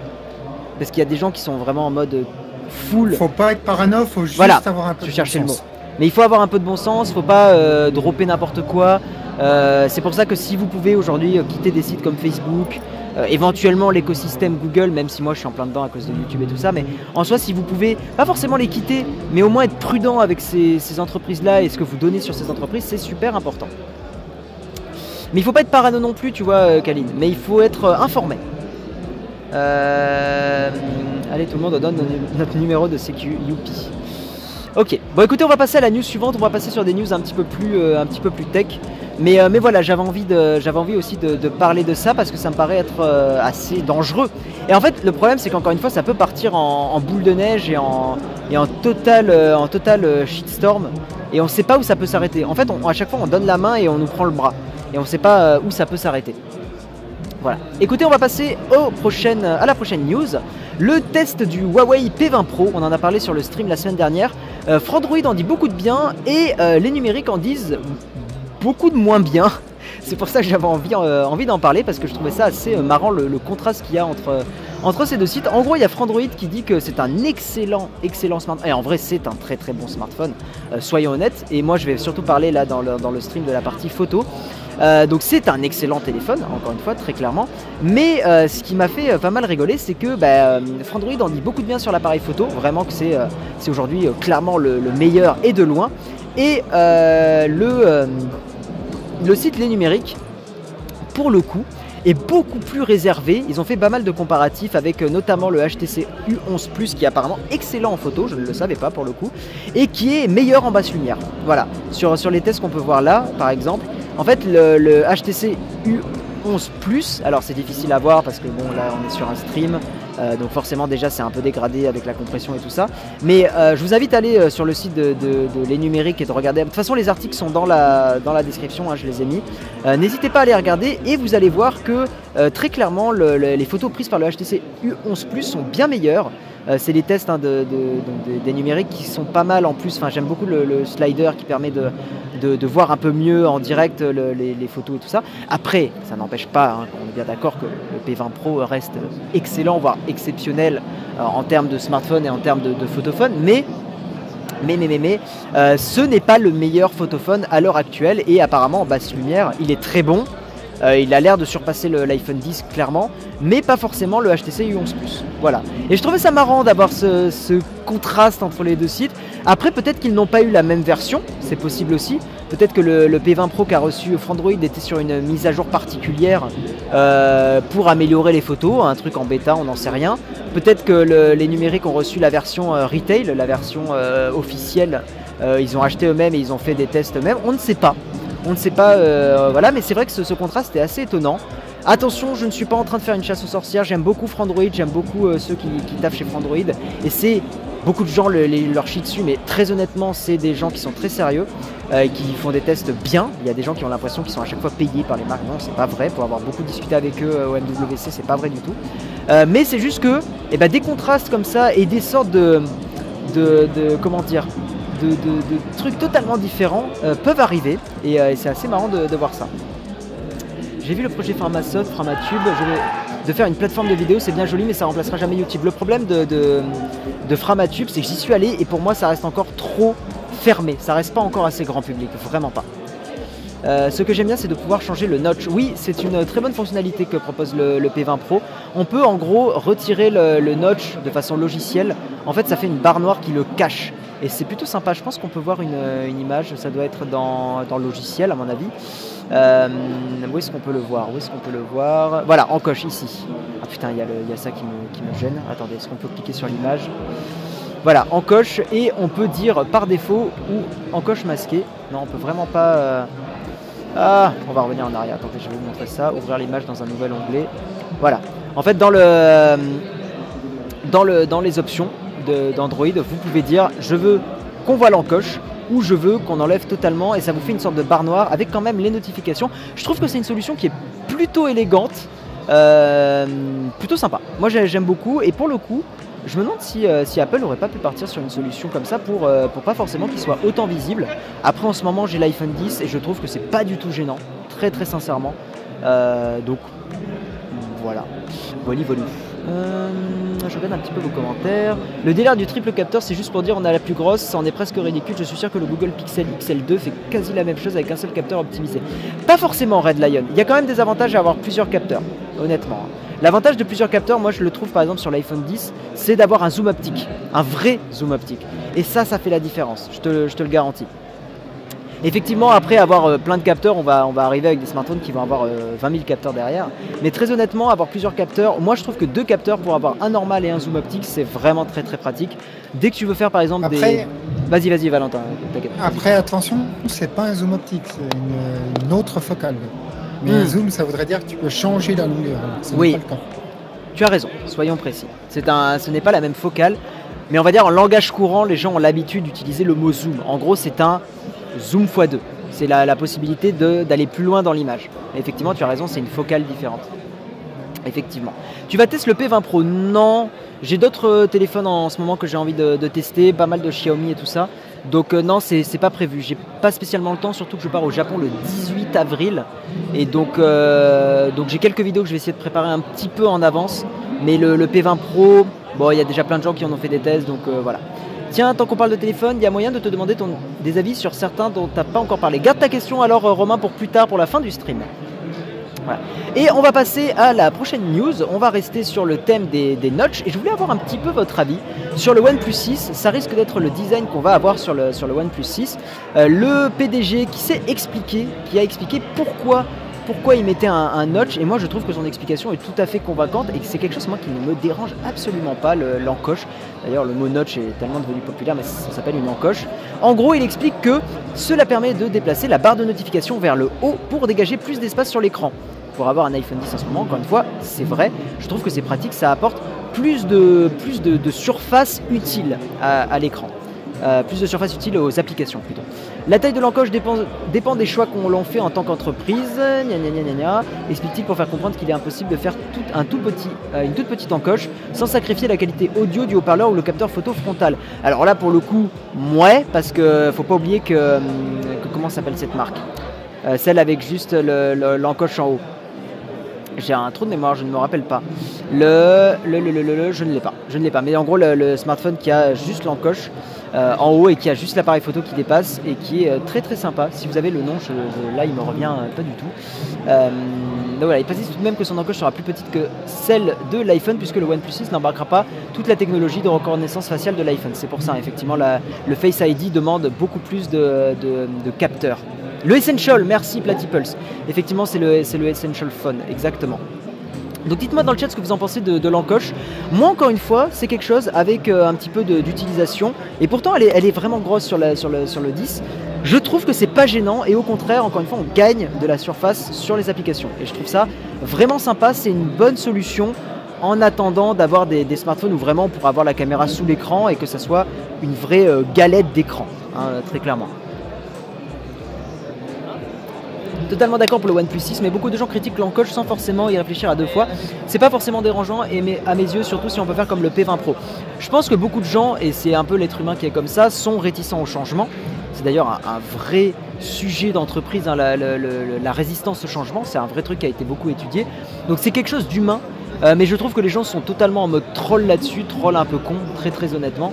parce qu'il y a des gens qui sont vraiment en mode full. Faut pas être parano, faut juste avoir un peu de bon sens. le mot. Mais il faut avoir un peu de bon sens, il faut pas euh, dropper n'importe quoi. C'est pour ça que si vous pouvez aujourd'hui quitter des sites comme Facebook, euh, éventuellement l'écosystème Google, même si moi je suis en plein dedans à cause de YouTube et tout ça, mais en soi, si vous pouvez pas forcément les quitter, mais au moins être prudent avec ces, entreprises-là et ce que vous donnez sur ces entreprises, c'est super important. Mais il faut pas être parano non plus, tu vois, euh, Kaline, mais il faut être euh, informé. allez, tout le monde donne notre numéro de sécu, youpi. Ok, bon écoutez, on va passer à la news suivante, on va passer sur des news un petit peu plus tech. Euh, mais, voilà, j'avais envie, envie aussi de, parler de ça parce que ça me paraît être euh, assez dangereux. Et en fait, le problème, c'est qu'encore une fois, ça peut partir en, boule de neige et en, en total, euh, en total shitstorm. Et on ne sait pas où ça peut s'arrêter. En fait, à chaque fois, on donne la main et on nous prend le bras. Et on ne sait pas où ça peut s'arrêter. Voilà. Écoutez, on va passer à la prochaine news. Le test du Huawei P20 Pro, on en a parlé sur le stream la semaine dernière. Frandroid en dit beaucoup de bien et les numériques en disent beaucoup de moins bien. C'est pour ça que j'avais envie, euh, d'en parler parce que je trouvais ça assez euh, marrant le, contraste qu'il y a entre, euh, entre ces deux sites. En gros, il y a Frandroid qui dit que c'est un excellent, excellent smartphone. Et en vrai, c'est un très très bon smartphone, soyons honnêtes. Et moi, je vais surtout parler là dans le, stream de la partie photo. donc c'est un excellent téléphone, encore une fois, très clairement. Mais ce qui m'a fait pas mal rigoler, c'est que bah, Frandroid en dit beaucoup de bien sur l'appareil photo, vraiment que c'est aujourd'hui clairement le, meilleur et de loin. Et le le site Les Numériques, pour le coup, est beaucoup plus réservé. Ils ont fait pas mal de comparatifs avec euh, notamment le HTC U11 Plus qui est apparemment excellent en photo, je ne le savais pas pour le coup, et qui est meilleur en basse lumière. Voilà, sur, les tests qu'on peut voir là, par exemple, en fait le, le HTC U11 Plus, alors c'est difficile à voir parce que bon là on est sur un stream, euh, donc forcément déjà c'est un peu dégradé avec la compression et tout ça. Mais euh, je vous invite à aller euh, sur le site de, Les Numériques et de regarder. De toute façon les articles sont dans la, description, hein, je les ai mis. N'hésitez pas à les regarder et vous allez voir que très clairement les photos prises par le HTC U11 Plus sont bien meilleures. Euh, c'est les tests hein, des numériques qui sont pas mal en plus. J'aime beaucoup le, slider qui permet de, voir un peu mieux en direct les, photos et tout ça. Après, ça n'empêche pas, hein, on est bien d'accord que le P20 Pro reste excellent, voire exceptionnel euh, en termes de smartphone et en termes de, photophone, mais mais, mais, mais, mais euh, ce n'est pas le meilleur photophone à l'heure actuelle et apparemment en basse lumière, il est très bon. Euh, il a l'air de surpasser l'iPhone 10 clairement, mais pas forcément le HTC U11 Plus. Voilà. Et je trouvais ça marrant d'avoir ce, contraste entre les deux sites. Après, peut-être qu'ils n'ont pas eu la même version, c'est possible aussi. Peut-être que le, P20 Pro qu'a reçu Frandroid était sur une mise à jour particulière euh, pour améliorer les photos, un truc en bêta, on n'en sait rien. Peut-être que les numériques ont reçu la version euh, retail, la version officielle. ils ont acheté eux-mêmes et ils ont fait des tests eux-mêmes. On ne sait pas. On ne sait pas, euh, voilà, mais c'est vrai que ce, contraste est assez étonnant. Attention, je ne suis pas en train de faire une chasse aux sorcières. J'aime beaucoup Frandroid, j'aime beaucoup euh, ceux qui, qui taffent chez Frandroid. Et c'est beaucoup de gens leur chient dessus, mais très honnêtement, c'est des gens qui sont très sérieux, euh, qui font des tests bien. Il y a des gens qui ont l'impression qu'ils sont à chaque fois payés par les marques. Non, c'est pas vrai. Pour avoir beaucoup discuté avec eux au MWC, c'est pas vrai du tout. mais c'est juste que, eh ben, des contrastes comme ça et des sortes de, de, de comment dire, de, trucs totalement différents euh, peuvent arriver euh, et, c'est assez marrant de, voir ça. J'ai vu le projet Pharmasot, Framatube, je de faire une plateforme de vidéo, c'est bien joli mais ça remplacera jamais YouTube. Le problème de, Framatube, c'est que j'y suis allé et pour moi ça reste encore trop fermé, ça reste pas encore assez grand public, vraiment pas. Euh, ce que j'aime bien, c'est de pouvoir changer le notch. Oui, c'est une très bonne fonctionnalité que propose le, P20 Pro. On peut en gros retirer le, notch de façon logicielle. En fait, ça fait une barre noire qui le cache. Et c'est plutôt sympa. Je pense qu'on peut voir une, image. Ça doit être dans, le logiciel, à mon avis. Euh, où est-ce qu'on peut le voir? Où est-ce qu'on peut le voir? Voilà, en coche ici. Ah putain, il y, a ça qui me, gêne. Attendez, est-ce qu'on peut cliquer sur l'image? Voilà, en coche et on peut dire par défaut ou en coche masqué. Non, on peut vraiment pas. Euh, ah, on va revenir en arrière. Attendez, je vais vous montrer ça. Ouvrir l'image dans un nouvel onglet. Voilà. En fait, dans le dans, le, dans les options, d'Android, vous pouvez dire je veux qu'on voit l'encoche ou je veux qu'on enlève totalement et ça vous fait une sorte de barre noire avec quand même les notifications. Je trouve que c'est une solution qui est plutôt élégante, euh, plutôt sympa. Moi j'aime beaucoup et pour le coup, Je me demande si, euh, si Apple n'aurait pas pu partir sur une solution comme ça pour, euh, pour pas forcément qu'il soit autant visible. Après, en ce moment, j'ai l'iPhone 10 et je trouve que c'est pas du tout gênant, très très sincèrement. Donc voilà, voilà, voilà. Euh, je regarde un petit peu vos commentaires. Le délire du triple capteur, c'est juste pour dire on a la plus grosse, ça en est presque ridicule. Je suis sûr que le Google Pixel XL2 fait quasi la même chose avec un seul capteur optimisé. Pas forcément Red Lion. Il y a quand même des avantages à avoir plusieurs capteurs, honnêtement. L'avantage de plusieurs capteurs, moi je le trouve par exemple sur l'iPhone 10, c'est d'avoir un zoom optique, un vrai zoom optique. Et ça, ça fait la différence, je te, je te le garantis. Effectivement, après avoir euh, plein de capteurs, on va, on va arriver avec des smartphones qui vont avoir 20 000 capteurs derrière. Mais très honnêtement, avoir plusieurs capteurs, moi je trouve que deux capteurs pour avoir un normal et un zoom optique, c'est vraiment très très pratique. Dès que tu veux faire par exemple des. Vas-y, vas-y, Valentin. Après, attention, c'est pas un zoom optique, c'est une, autre focale. Mais un hmm. zoom, ça voudrait dire que tu peux changer la longueur. oui. Tu as raison, soyons précis. Un, ce n'est pas la même focale, mais on va dire en langage courant, les gens ont l'habitude d'utiliser le mot zoom. En gros, c'est un zoom x2. C'est la, possibilité d'aller plus loin dans l'image. Effectivement, tu as raison, c'est une focale différente. Effectivement. Tu vas tester le P20 Pro Non. J'ai d'autres euh, téléphones en ce moment que j'ai envie de, tester, pas mal de Xiaomi et tout ça. Donc euh, non, c'est pas prévu. J'ai pas spécialement le temps, surtout que je pars au Japon le 18 avril. Et donc, euh, donc j'ai quelques vidéos que je vais essayer de préparer un petit peu en avance. Mais le, P20 Pro, bon, il y a déjà plein de gens qui en ont fait des tests, donc voilà. Tiens, tant qu'on parle de téléphone, il y a moyen de te demander ton, des avis sur certains dont tu n'as pas encore parlé. Garde ta question alors, euh, Romain, pour plus tard, pour la fin du stream. Et on va passer à la prochaine news. On va rester sur le thème des, des, notches. Et je voulais avoir un petit peu votre avis sur le OnePlus 6. Ça risque d'être le design qu'on va avoir sur le, sur le OnePlus 6. Euh, le PDG qui s'est expliqué, qui a expliqué pourquoi pourquoi il mettait un, notch et moi je trouve que son explication est tout à fait convaincante et que c'est quelque chose moi qui ne me dérange absolument pas l'encoche. D'ailleurs le mot notch est tellement devenu populaire mais ça s'appelle une encoche. En gros il explique que cela permet de déplacer la barre de notification vers le haut pour dégager plus d'espace sur l'écran. Pour avoir un iPhone 10 en ce moment, encore une fois, c'est vrai, je trouve que c'est pratique, ça apporte plus de, surface utile à l'écran. Euh, plus de surface utile aux applications plutôt. La taille de l'encoche dépend, des choix qu'on l'on fait en tant qu'entreprise. Explique-t-il pour faire comprendre qu'il est impossible de faire tout, un tout petit, euh, une toute petite encoche sans sacrifier la qualité audio du haut-parleur ou le capteur photo frontal. Alors là pour le coup, ouais, parce que faut pas oublier que, hum, comment s'appelle cette marque? Euh, Celle avec juste l'encoche en haut. J'ai un trou de mémoire, je ne me rappelle pas. Le, le, le, le je ne l'ai pas. Je ne l'ai pas. Mais en gros, le, smartphone qui a juste l'encoche, euh, en haut et qui a juste l'appareil photo qui dépasse et qui est euh, très très sympa. Si vous avez le nom, là il me revient euh, pas du tout. donc voilà, il précise tout de même que son encoche sera plus petite que celle de l'iPhone puisque le OnePlus 6 n'embarquera pas toute la technologie de reconnaissance faciale de l'iPhone. C'est pour ça, effectivement, le Face ID demande beaucoup plus de, capteurs. Le Essential, merci Platypulse. Effectivement, c'est le, le Essential Phone, exactement. Donc dites-moi dans le chat ce que vous en pensez de, l'encoche. Moi encore une fois, c'est quelque chose avec euh, un petit peu d'utilisation. Et pourtant elle est, vraiment grosse sur, le, sur le 10. Je trouve que c'est pas gênant et au contraire, encore une fois, on gagne de la surface sur les applications. Et je trouve ça vraiment sympa, c'est une bonne solution en attendant d'avoir des, smartphones où vraiment on pourra avoir la caméra sous l'écran et que ça soit une vraie euh, galette d'écran, hein, très clairement. Totalement d'accord pour le OnePlus 6, mais beaucoup de gens critiquent l'encoche sans forcément y réfléchir à deux fois. C'est pas forcément dérangeant, et mais à mes yeux, surtout si on peut faire comme le P20 Pro. Je pense que beaucoup de gens, et c'est un peu l'être humain qui est comme ça, sont réticents au changement. C'est d'ailleurs un, vrai sujet d'entreprise, hein, la, résistance au changement, c'est un vrai truc qui a été beaucoup étudié. Donc c'est quelque chose d'humain, euh, mais je trouve que les gens sont totalement en mode troll là-dessus, troll un peu con, très très honnêtement.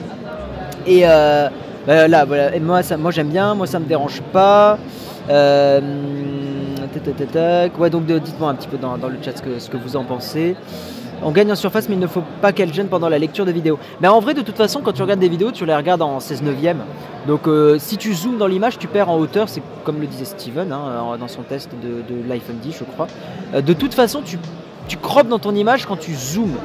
Et euh, bah, là, voilà, moi, moi j'aime bien, moi ça me dérange pas. Euh, donc dites-moi un petit peu dans, le chat ce que, vous en pensez. On gagne en surface, mais il ne faut pas qu'elle gêne pendant la lecture des vidéos. Mais en vrai, de toute façon, quand tu regardes des vidéos, tu les regardes en 16 neuvième. Donc, si tu zoomes dans l'image, tu perds en hauteur. C'est comme le disait Steven dans son test de, de l'iPhone 10, je crois. De toute façon, tu, tu dans ton image quand tu zoomes.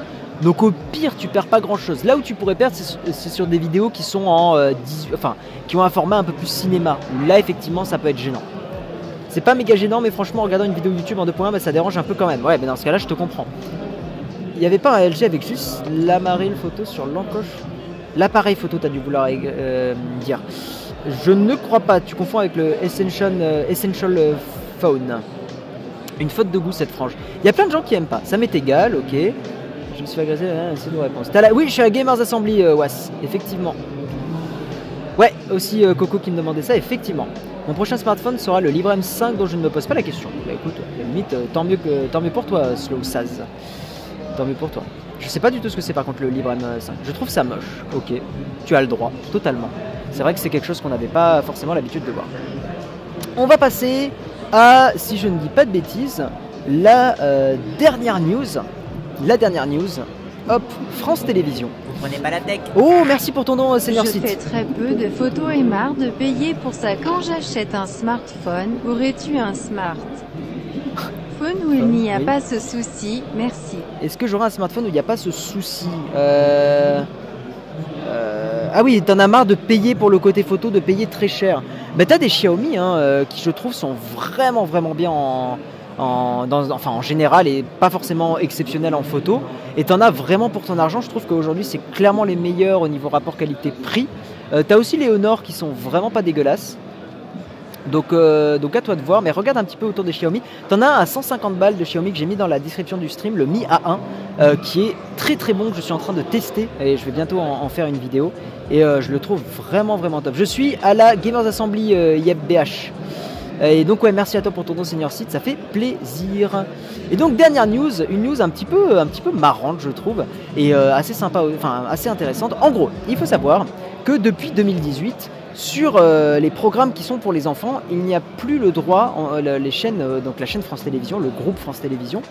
Donc au pire, tu perds pas grand chose. Là où tu pourrais perdre, c'est sur des vidéos qui sont en euh, enfin, qui ont un format un peu plus cinéma. Là, effectivement, ça peut être gênant. C'est pas méga gênant, mais franchement, en regardant une vidéo YouTube en 2.1, bah, ça dérange un peu quand même. Ouais, mais dans ce cas-là, je te comprends. Il n'y avait pas un LG avec juste l'amaril photo sur l'encoche? L'appareil photo, tu as dû vouloir euh, dire. Je ne crois pas, tu confonds avec le Essential, euh, Essential euh, Phone. Une faute de goût cette frange. Il y a plein de gens qui aiment pas. Ça m'est égal, ok. me suis fait agresser, hein, c'est une réponse. Oui, je suis à Gamers Assembly, euh, Was, effectivement. Ouais, aussi Coco qui me demandait ça, effectivement. Mon prochain smartphone sera le Librem 5 dont je ne me pose pas la question. Bah écoute, limite, euh, tant, mieux que, tant mieux pour toi, Slow Saz. Tant mieux pour toi. Je sais pas du tout ce que c'est par contre le Librem 5. Je trouve ça moche. Ok, tu as le droit, totalement. C'est vrai que c'est quelque chose qu'on n'avait pas forcément l'habitude de voir. On va passer à, si je ne dis pas de bêtises, la dernière news. La dernière news. Hop, France Télévisions prenez pas la tech. Oh, merci pour ton nom, Seigneur Site. Je fais très peu de photos et marre de payer pour ça quand j'achète un smartphone. Aurais-tu un smartphone où il n'y a pas ce souci? Merci. Est-ce que j'aurai un smartphone où il n'y a pas ce souci? Euh... Euh... Ah oui, t'en as marre de payer pour le côté photo, de payer très cher. Mais t'as des Xiaomi hein, euh, qui je trouve sont vraiment vraiment bien en, en, enfin, en général et pas forcément exceptionnel en photo. Et tu en as vraiment pour ton argent. Je trouve qu'aujourd'hui, c'est clairement les meilleurs au niveau rapport qualité-prix. Euh, tu as aussi les Honor qui sont vraiment pas dégueulasses. Donc, euh, donc à toi de voir, mais regarde un petit peu autour de Xiaomi. T'en as un à 150 balles de Xiaomi que j'ai mis dans la description du stream, le Mi A1, euh, qui est très très bon, que je suis en train de tester et je vais bientôt en, faire une vidéo. Et je le trouve vraiment vraiment top. Je suis à la Gamers Assembly YFBH. Et donc ouais, merci à toi pour ton don Senior Site, ça fait plaisir. Et donc dernière news, une news un petit peu, un petit peu marrante je trouve, et euh, assez sympa, enfin assez intéressante. En gros, il faut savoir que depuis 2018, sur euh, les programmes qui sont pour les enfants, il n'y a plus le droit, euh, les chaînes, donc la chaîne France Télévisions, le groupe France Télévisions,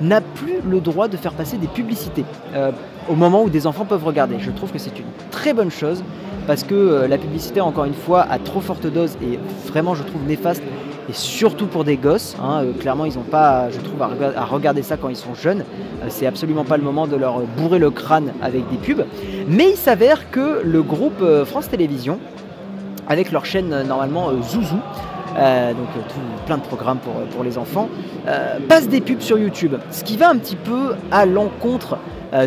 n'a plus le droit de faire passer des publicités au moment où des enfants peuvent regarder. Je trouve que c'est une très bonne chose parce que euh, la publicité, encore une fois, à trop forte dose et vraiment, je trouve, néfaste, et surtout pour des gosses. Hein, euh, clairement, ils n'ont pas, je trouve, à, regarder ça quand ils sont jeunes. Euh, c'est absolument pas le moment de leur bourrer le crâne avec des pubs. Mais il s'avère que le groupe France Télévisions, avec leur chaîne normalement Zouzou, donc plein de programmes pour, les enfants, passe des pubs sur YouTube. Ce qui va un petit peu à l'encontre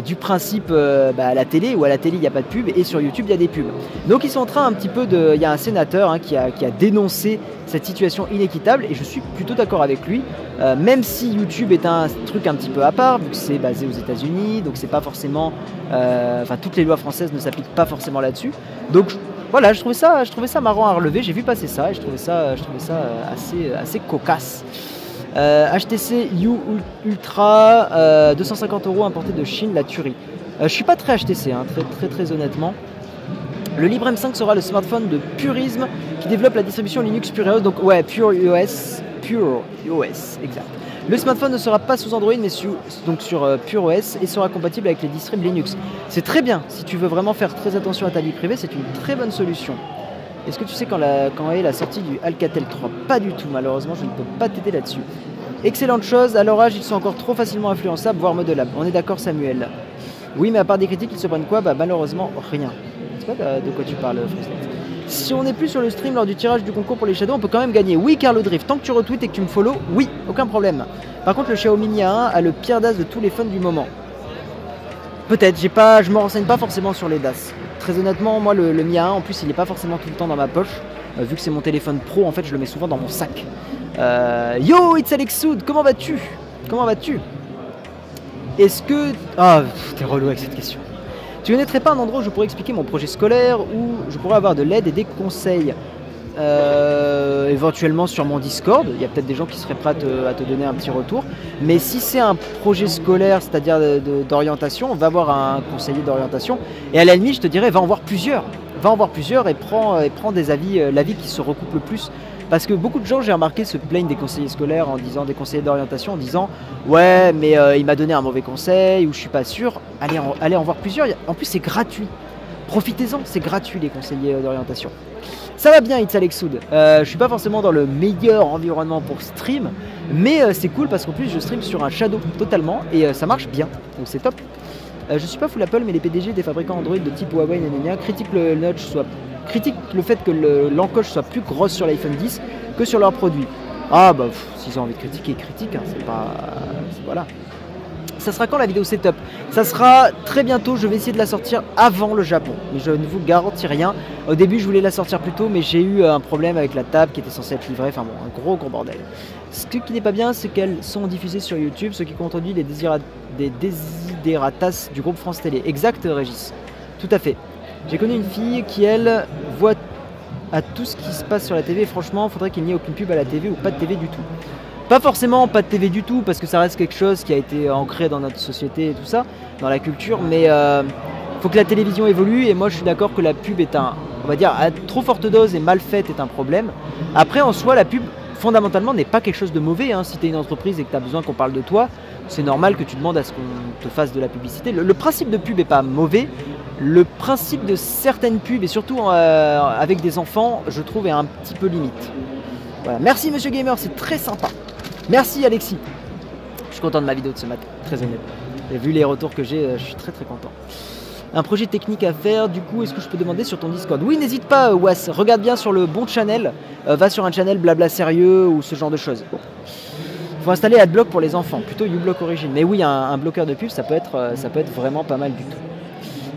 du principe euh, bah, à la télé, où à la télé il n'y a pas de pub et sur YouTube il y a des pubs. Donc ils sont en train un petit peu de... Il y a un sénateur hein, qui, a, dénoncé cette situation inéquitable et je suis plutôt d'accord avec lui, euh, même si YouTube est un truc un petit peu à part, vu que c'est basé aux États-Unis, donc c'est pas forcément. Enfin, toutes les lois françaises ne s'appliquent pas forcément là-dessus. Donc voilà, je trouvais ça, je trouvais ça marrant à relever, j'ai vu passer ça et je trouvais ça, je trouvais ça assez, assez cocasse. HTC euh, U Ultra, 250 euh, euros importé de Chine, la tuerie. Euh, je suis pas très HTC, hein, très, très honnêtement. Le Libre M5 sera le smartphone de Purisme qui développe la distribution Linux PureOS, donc ouais, Pure OS, Pure OS, exact. Le smartphone ne sera pas sous Android mais donc sur Pure OS et sera compatible avec les distribs Linux. C'est très bien, si tu veux vraiment faire très attention à ta vie privée, c'est une très bonne solution. Est-ce que tu sais quand, est la sortie du Alcatel 3 Pas du tout, malheureusement, je ne peux pas t'aider là-dessus. Excellente chose, à leur âge, ils sont encore trop facilement influençables, voire modelables. On est d'accord, Samuel Oui, mais à part des critiques, ils se prennent quoi? Bah, malheureusement, rien. C'est pas de quoi tu parles, Frosted Si on n'est plus sur le stream lors du tirage du concours pour les Shadows, on peut quand même gagner. Oui, Carlo Drift, tant que tu retweets et que tu me follow, oui, aucun problème. Par contre, le Xiaomi Mi A1 a le pire DAS de tous les fans du moment. Peut-être, j'ai pas, je me renseigne pas forcément sur les DAS. Très honnêtement, moi, le, Mi A1, en plus, il n'est pas forcément tout le temps dans ma poche. Euh, vu que c'est mon téléphone pro, en fait, je le mets souvent dans mon sac. Euh, yo, it's Alex Soud, comment vas-tu? Comment vas-tu? Est-ce que. Ah, t'es relou avec cette question. Tu connaîtrais pas un endroit où je pourrais expliquer mon projet scolaire, où je pourrais avoir de l'aide et des conseils? Euh, éventuellement sur mon Discord. Il y a peut-être des gens qui seraient prêts à te, donner un petit retour. Mais si c'est un projet scolaire, c'est-à-dire d'orientation, on va voir un conseiller d'orientation. Et à la limite, je te dirais, va en voir plusieurs. Va en voir plusieurs et prends, des avis, euh, l'avis qui se recoupe le plus. Parce que beaucoup de gens, j'ai remarqué, se plaignent des conseillers scolaires en disant des conseillers d'orientation, en disant ouais, mais euh, il m'a donné un mauvais conseil ou je suis pas sûr. Allez allez en voir plusieurs. En plus, c'est gratuit. Profitez-en, c'est gratuit les conseillers d'orientation. Ça va bien, It's Alex Soud. Euh, je suis pas forcément dans le meilleur environnement pour stream, mais euh, c'est cool parce qu'en plus je stream sur un Shadow totalement et euh, ça marche bien, donc c'est top. je suis pas full Apple, mais les PDG des fabricants Android de type Huawei et critiquent le notch soit le fait que l'encoche soit plus grosse sur l'iPhone 10 que sur leurs produits. Ah bah s'ils ont envie de critiquer, critiquent, hein, c'est pas. Voilà. Ça sera quand la vidéo setup? Ça sera très bientôt, je vais essayer de la sortir avant le Japon. Mais je ne vous garantis rien. Au début je voulais la sortir plus tôt mais j'ai eu un problème avec la table qui était censée être livrée. Enfin bon, un gros gros bordel. Ce qui n'est pas bien c'est qu'elles sont diffusées sur YouTube, ce qui contredit les, des ratasses du groupe France Télé. Exact, Régis. Tout à fait. J'ai connu une fille qui, elle, voit à tout ce qui se passe sur la TV. franchement, il faudrait qu'il n'y ait aucune pub à la TV ou pas de TV du tout. Pas forcément pas de TV du tout, parce que ça reste quelque chose qui a été ancré dans notre société et tout ça, dans la culture, mais il euh, faut que la télévision évolue, et moi je suis d'accord que la pub est un, on va dire, à trop forte dose et mal faite est un problème. Après, en soi, la pub, fondamentalement, n'est pas quelque chose de mauvais. Hein. Si tu es une entreprise et que tu as besoin qu'on parle de toi, c'est normal que tu demandes à ce qu'on te fasse de la publicité. Le, principe de pub n'est pas mauvais. Le principe de certaines pubs, et surtout euh, avec des enfants, je trouve est un petit peu limite. Voilà. Merci Monsieur Gamer, c'est très sympa. Merci Alexis. Je suis content de ma vidéo de ce matin, très honnête. Et vu les retours que j'ai, euh, je suis très très content. Un projet technique à faire, du coup, est-ce que je peux demander sur ton Discord? Oui, n'hésite pas, Was. Regarde bien sur le bon channel. Euh, va sur un channel blabla sérieux ou ce genre de choses. Il faut installer AdBlock pour les enfants, plutôt uBlock Origin. Mais oui, un, bloqueur de pub, ça peut, être, euh, ça peut être vraiment pas mal du tout.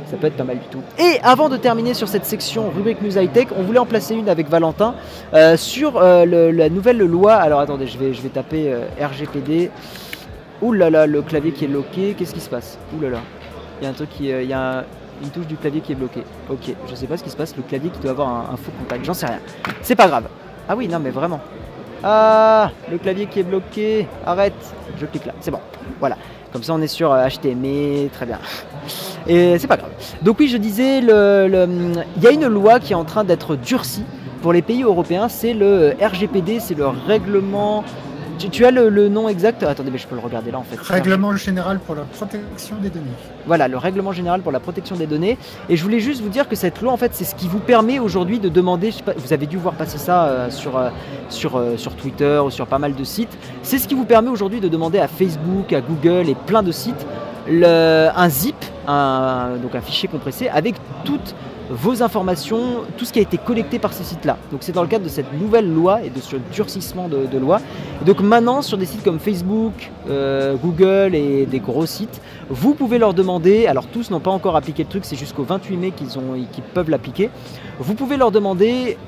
Ça peut être pas mal du tout. Et avant de terminer sur cette section rubrique News High Tech, on voulait en placer une avec Valentin euh, sur euh, la nouvelle loi. Alors attendez, je vais, je vais taper euh, RGPD. Ouh là là, le clavier qui est bloqué. Qu'est-ce qui se passe? Ouh là là. Il y a un truc qui. Il y a une touche du clavier qui est bloquée. Ok, je sais pas ce qui se passe. Le clavier qui doit avoir un, faux contact. J'en sais rien. C'est pas grave. Ah oui, non, mais vraiment. Ah, le clavier qui est bloqué. Arrête. Je clique là. C'est bon. Voilà. Comme ça, on est sur HTML. Très bien. Et c'est pas grave. Donc oui, je disais, il y a une loi qui est en train d'être durcie pour les pays européens, c'est le RGPD, c'est le règlement tu, as le, nom exact Attendez, mais je peux le regarder là en fait. Règlement général pour la protection des données. Voilà, le règlement général pour la protection des données. Et je voulais juste vous dire que cette loi, en fait, c'est ce qui vous permet aujourd'hui de demander. vous avez dû voir passer ça euh, sur, euh, sur, euh, sur Twitter ou sur pas mal de sites. C'est ce qui vous permet aujourd'hui de demander à Facebook, à Google et plein de sites un zip, un, donc un fichier compressé avec toutes vos informations, tout ce qui a été collecté par ces sites-là. Donc c'est dans le cadre de cette nouvelle loi et de ce durcissement de, loi. donc maintenant, sur des sites comme Facebook, euh, Google et des gros sites, vous pouvez leur demander, alors tous n'ont pas encore appliqué le truc, c'est jusqu'au 28 mai qu'ils peuvent l'appliquer, vous pouvez leur demander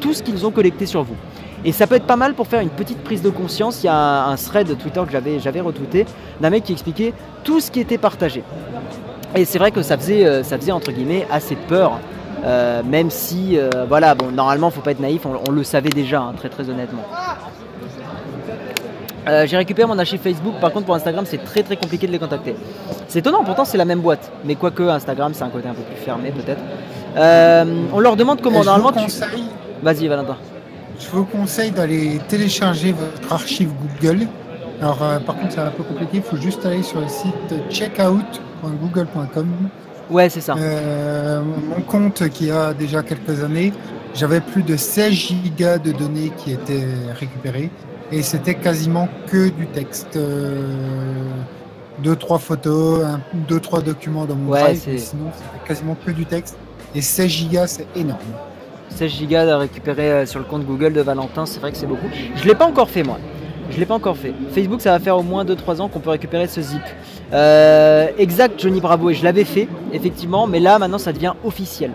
tout ce qu'ils ont collecté sur vous. Et ça peut être pas mal pour faire une petite prise de conscience. Il y a un, thread Twitter que j'avais retweeté d'un mec qui expliquait tout ce qui était partagé. Et c'est vrai que ça faisait, euh, ça faisait entre guillemets assez peur. Euh, même si, euh, voilà, bon, normalement, faut pas être naïf, on, le savait déjà, hein, très très honnêtement. j'ai récupéré mon archive Facebook, par contre pour Instagram c'est très très compliqué de les contacter. C'est étonnant, pourtant c'est la même boîte, mais quoique Instagram c'est un côté un peu plus fermé peut-être. on leur demande comment normalement tu. Vas-y Valentin. Je vous conseille d'aller télécharger votre archive Google. Alors par contre c'est un peu compliqué, il faut juste aller sur le site checkout google.com. Ouais, c'est ça. Euh, mon compte qui a déjà quelques années, j'avais plus de 16 gigas de données qui étaient récupérées et c'était quasiment que du texte. Euh, deux, trois photos, un, deux, trois documents dans mon drive, sinon c'était quasiment que du texte. Et 16 gigas, c'est énorme. 16 gigas à récupérer euh, sur le compte Google de Valentin, c'est vrai que c'est beaucoup. Je l'ai pas encore fait moi. Je l'ai pas encore fait. Facebook, ça va faire au moins 2-3 ans qu'on peut récupérer ce zip. Euh, exact, Johnny Bravo, et je l'avais fait, effectivement, mais là, maintenant, ça devient officiel.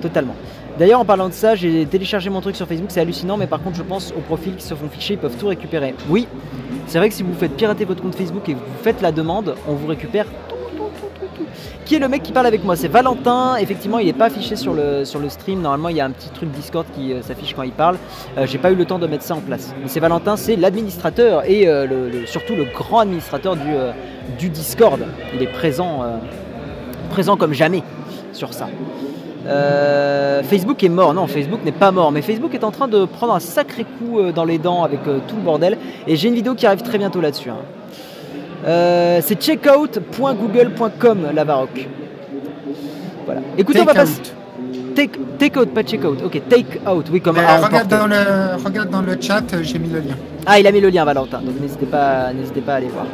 Totalement. D'ailleurs, en parlant de ça, j'ai téléchargé mon truc sur Facebook, c'est hallucinant, mais par contre, je pense aux profils qui se font ficher, ils peuvent tout récupérer. Oui, c'est vrai que si vous faites pirater votre compte Facebook et que vous faites la demande, on vous récupère qui est le mec qui parle avec moi? C'est Valentin. Effectivement, il n'est pas affiché sur le, sur le stream. Normalement, il y a un petit truc Discord qui euh, s'affiche quand il parle. Euh, j'ai pas eu le temps de mettre ça en place. Mais c'est Valentin, c'est l'administrateur et euh, surtout le grand administrateur du, du Discord. Il est présent, présent comme jamais sur ça. Facebook est mort. Non, Facebook n'est pas mort. Mais Facebook est en train de prendre un sacré coup dans les dents avec tout le bordel. Et j'ai une vidéo qui arrive très bientôt là-dessus. Hein. Euh, c'est checkout.google.com la baroque. Voilà. Écoutez, on va passer. Take, take, out, pas checkout. Ok, take out. Oui, comme regarde, dans le, regarde dans le chat, euh, j'ai mis le lien. Ah, il a mis le lien, Valentin. Donc n'hésitez pas, n'hésitez pas à aller voir.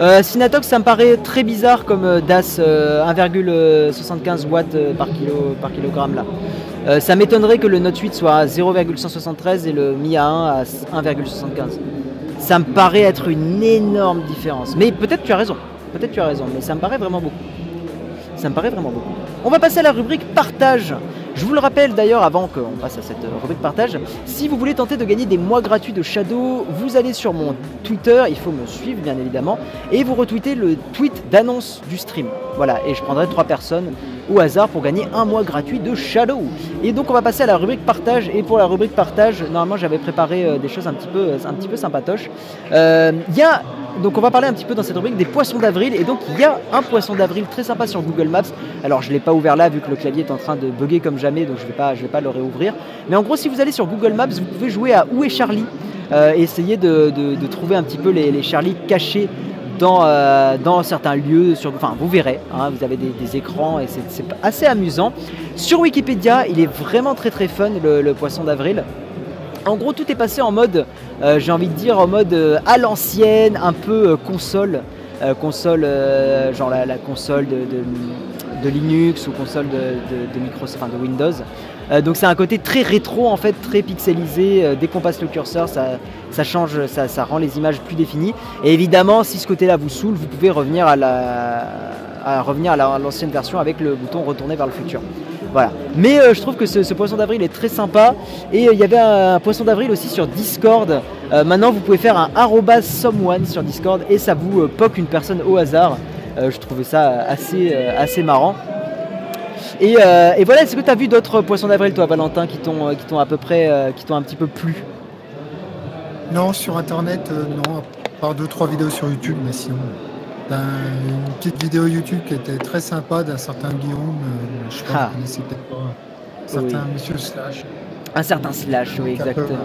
Euh, Synatox, ça me paraît très bizarre comme DAS 1,75 watts par, kilo, par kilogramme là. ça m'étonnerait que le Note 8 soit à 0,173 et le Mi A1 à 1,75 ça me paraît être une énorme différence. Mais peut-être tu as raison, peut-être tu as raison, mais ça me paraît vraiment beaucoup. Ça me paraît vraiment beaucoup. On va passer à la rubrique partage. Je vous le rappelle d'ailleurs avant qu'on passe à cette rubrique partage, si vous voulez tenter de gagner des mois gratuits de Shadow, vous allez sur mon Twitter, il faut me suivre bien évidemment, et vous retweetez le tweet d'annonce du stream. Voilà, et je prendrai trois personnes au hasard pour gagner un mois gratuit de Shadow. Et donc on va passer à la rubrique partage. Et pour la rubrique partage, normalement j'avais préparé euh, des choses un petit peu, un petit peu sympatoches. Euh, il y a donc on va parler un petit peu dans cette rubrique des poissons d'avril et donc il y a un poisson d'avril très sympa sur Google Maps. Alors je ne l'ai pas ouvert là vu que le clavier est en train de bugger comme jamais donc je ne vais, pas, le réouvrir. Mais en gros si vous allez sur Google Maps vous pouvez jouer à Où est Charlie euh, essayer de, trouver un petit peu les, Charlie cachés dans, euh, certains lieux. Enfin, vous verrez, hein, vous avez des, écrans et c'est assez amusant. Sur Wikipédia, il est vraiment très très fun le, poisson d'avril. En gros, tout est passé en mode, euh, j'ai envie de dire, en mode euh, à l'ancienne, un peu console. console, genre la, console de, Linux ou console de, Microsoft, enfin de Windows. Euh, donc c'est un côté très rétro en fait, très pixelisé. Euh, dès qu'on passe le curseur, ça, change, ça, rend les images plus définies. Et évidemment, si ce côté-là vous saoule, vous pouvez revenir à à l'ancienne version avec le bouton retourner vers le futur. Voilà. Mais euh, je trouve que ce, poisson d'avril est très sympa. Et il y avait un, poisson d'avril aussi sur Discord. maintenant, vous pouvez faire un someone sur Discord et ça vous poque une personne au hasard. je trouvais ça assez, assez marrant. Euh, et, voilà, est-ce que tu as vu d'autres poissons d'avril, toi, Valentin, qui t'ont, à peu près, euh, qui un petit peu plu? Non, sur Internet, euh, non, à part deux, trois vidéos sur YouTube, mais sinon. Une petite vidéo YouTube qui était très sympa d'un certain Guillaume, je crois ah. peut-être pas. Un certain Monsieur Slash. Un certain Slash, oui, exactement.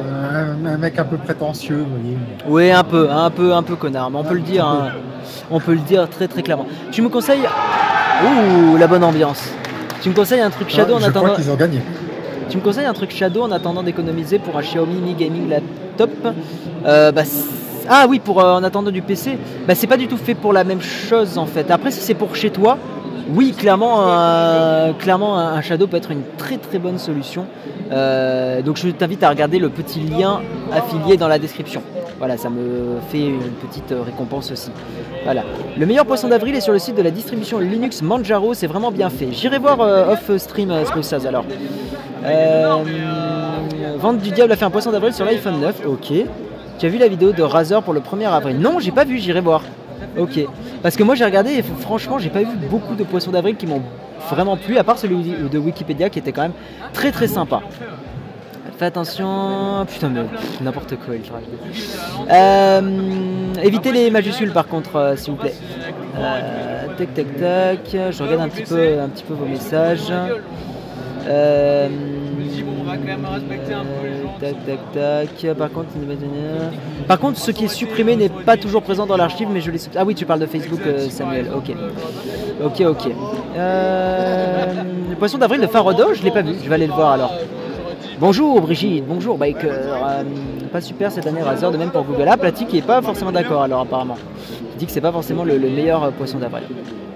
Un, mec un peu prétentieux, vous voyez. Oui, un peu, un peu, un peu connard, mais on peut le dire, hein. on peut le dire très très clairement. Tu me conseilles Ouh, la bonne ambiance. Tu me conseilles un truc Shadow en attendant. qu'ils ont gagné. Tu me conseilles un truc Shadow en attendant d'économiser pour un Xiaomi Mi Gaming Laptop euh, bah, Ah oui, pour euh, en attendant du PC. Bah, c'est pas du tout fait pour la même chose en fait. Après, si c'est pour chez toi, oui, clairement, clairement, un Shadow peut être une très très bonne solution. Euh, donc je t'invite à regarder le petit lien affilié dans la description. Voilà, ça me fait une petite euh, récompense aussi. Voilà. Le meilleur poisson d'avril est sur le site de la distribution Linux Manjaro, c'est vraiment bien fait. J'irai voir euh, off stream euh, alors. Vente du diable a fait un poisson d'avril sur l'iPhone 9, ok. Tu as vu la vidéo de Razer pour le 1er avril? Non, j'ai pas vu, j'irai voir. Ok. Parce que moi j'ai regardé et franchement j'ai pas vu beaucoup de poissons d'avril qui m'ont vraiment plu, à part celui de Wikipédia qui était quand même très très sympa. Fais attention. Putain, mais n'importe quoi, il euh, Évitez les majuscules par contre, euh, s'il vous plaît. Euh, tac, tac, tac. Je regarde un petit peu, un petit peu vos messages. Euh, tac, tac, tac. Par contre, par contre, ce qui est supprimé n'est pas toujours présent dans l'archive, mais je l'ai. Ah oui, tu parles de Facebook, Samuel. Ok, ok, ok. le poisson d'avril de Farodo, je l'ai pas vu. Je vais aller le voir alors. Bonjour Brigitte, bonjour Biker. Euh, pas super cette année Razer, de même pour Google App. Platy qui est pas forcément d'accord alors apparemment. Il dit que c'est pas forcément le, meilleur euh, poisson d'avril.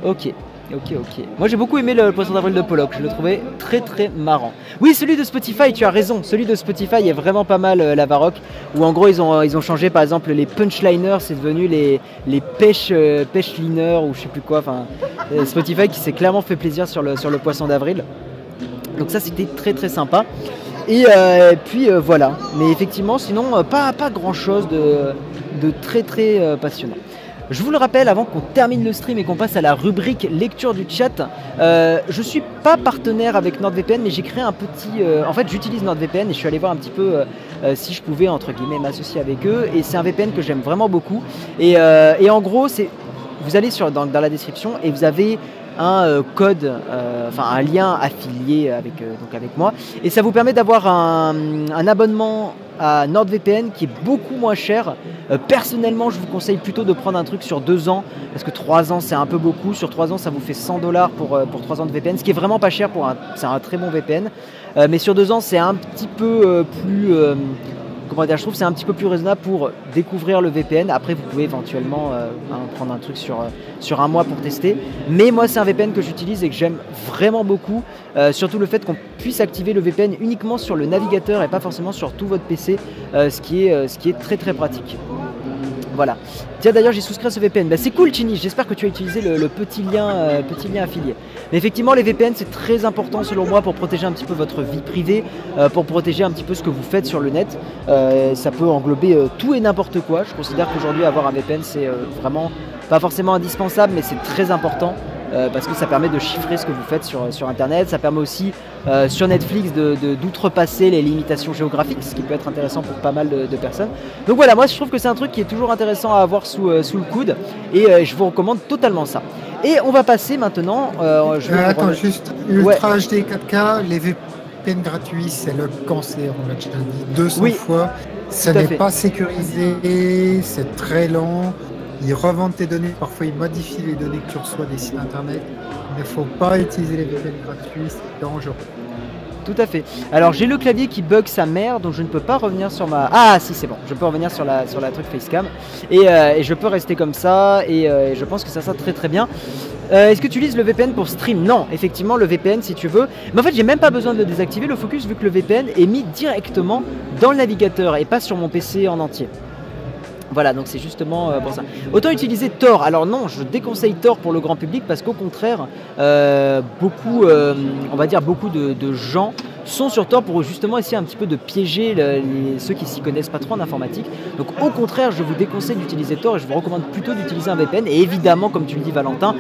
Ok. Ok, ok. Moi j'ai beaucoup aimé le poisson d'avril de Pollock, je le trouvais très très marrant. Oui, celui de Spotify, tu as raison, celui de Spotify est vraiment pas mal, euh, la Varrock, où en gros ils ont, changé par exemple les punchliners, c'est devenu les, les pêche, pêche liners ou je sais plus quoi. Enfin, Spotify qui s'est clairement fait plaisir sur le, poisson d'avril. Donc ça c'était très très sympa. Et, euh, puis euh, voilà. Mais effectivement, sinon, euh, pas, pas grand chose de, très très passionnant. Je vous le rappelle avant qu'on termine le stream et qu'on passe à la rubrique lecture du chat, je je suis pas partenaire avec NordVPN mais j'ai créé un petit... en fait j'utilise NordVPN et je suis allé voir un petit peu si je pouvais entre guillemets m'associer avec eux et c'est un VPN que j'aime vraiment beaucoup. Et, en gros c'est... Vous allez sur, dans la description et vous avez un euh, code, euh, enfin un lien affilié avec, euh, avec moi. Et ça vous permet d'avoir un, abonnement à NordVPN qui est beaucoup moins cher. personnellement, je vous conseille plutôt de prendre un truc sur deux ans, parce que trois ans c'est un peu beaucoup. Sur trois ans, ça vous fait 100 dollars pour, pour 3 ans de VPN, ce qui est vraiment pas cher pour un très bon VPN. mais sur deux ans, c'est un petit peu plus comment dire, je trouve que c'est un petit peu plus raisonnable pour découvrir le VPN. Après, vous pouvez éventuellement euh, prendre un truc sur, euh, sur un mois pour tester. Mais moi, c'est un VPN que j'utilise et que j'aime vraiment beaucoup. Euh, surtout le fait qu'on puisse activer le VPN uniquement sur le navigateur et pas forcément sur tout votre PC, ce, qui est, ce qui est très très pratique. Voilà. Tiens d'ailleurs j'ai souscrit à ce VPN. Bah, c'est cool Chini, j'espère que tu as utilisé le, petit, lien, petit lien affilié. Mais effectivement les VPN c'est très important selon moi pour protéger un petit peu votre vie privée, euh, pour protéger un petit peu ce que vous faites sur le net. Euh, ça peut englober tout et n'importe quoi. Je considère qu'aujourd'hui avoir un VPN c'est vraiment pas forcément indispensable mais c'est très important. Euh, parce que ça permet de chiffrer ce que vous faites sur, sur Internet. Ça permet aussi euh, sur Netflix d'outrepasser les limitations géographiques, ce qui peut être intéressant pour pas mal de, personnes. Donc voilà, moi je trouve que c'est un truc qui est toujours intéressant à avoir sous, euh, sous le coude et je vous recommande totalement ça. Et on va passer maintenant. je attends, juste Ultra HD 4K, les VPN gratuits, c'est le cancer, on l'a déjà dit 200 fois. Ça n'est pas sécurisé, c'est très lent. Ils revendent tes données, parfois ils modifient les données que tu reçois des sites internet. Il ne faut pas utiliser les VPN gratuits, c'est dangereux. Tout à fait. Alors j'ai le clavier qui bug sa mère, donc je ne peux pas revenir sur ma. Ah si c'est bon, je peux revenir sur la sur la truc facecam et, euh, et je peux rester comme ça et, euh, je pense que ça sera très très bien. Euh, est-ce que tu utilises le VPN pour stream? Non, effectivement le VPN si tu veux. Mais en fait j'ai même pas besoin de désactiver le focus vu que le VPN est mis directement dans le navigateur et pas sur mon PC en entier. Voilà, donc c'est justement euh, pour ça. Autant utiliser Tor. Alors non, je déconseille Tor pour le grand public parce qu'au contraire, euh, beaucoup, euh, de, gens sont sur Tor pour justement essayer un petit peu de piéger ceux qui s'y connaissent pas trop en informatique. Donc au contraire, je vous déconseille d'utiliser Tor et je vous recommande plutôt d'utiliser un VPN. Et évidemment, comme tu le dis Valentin,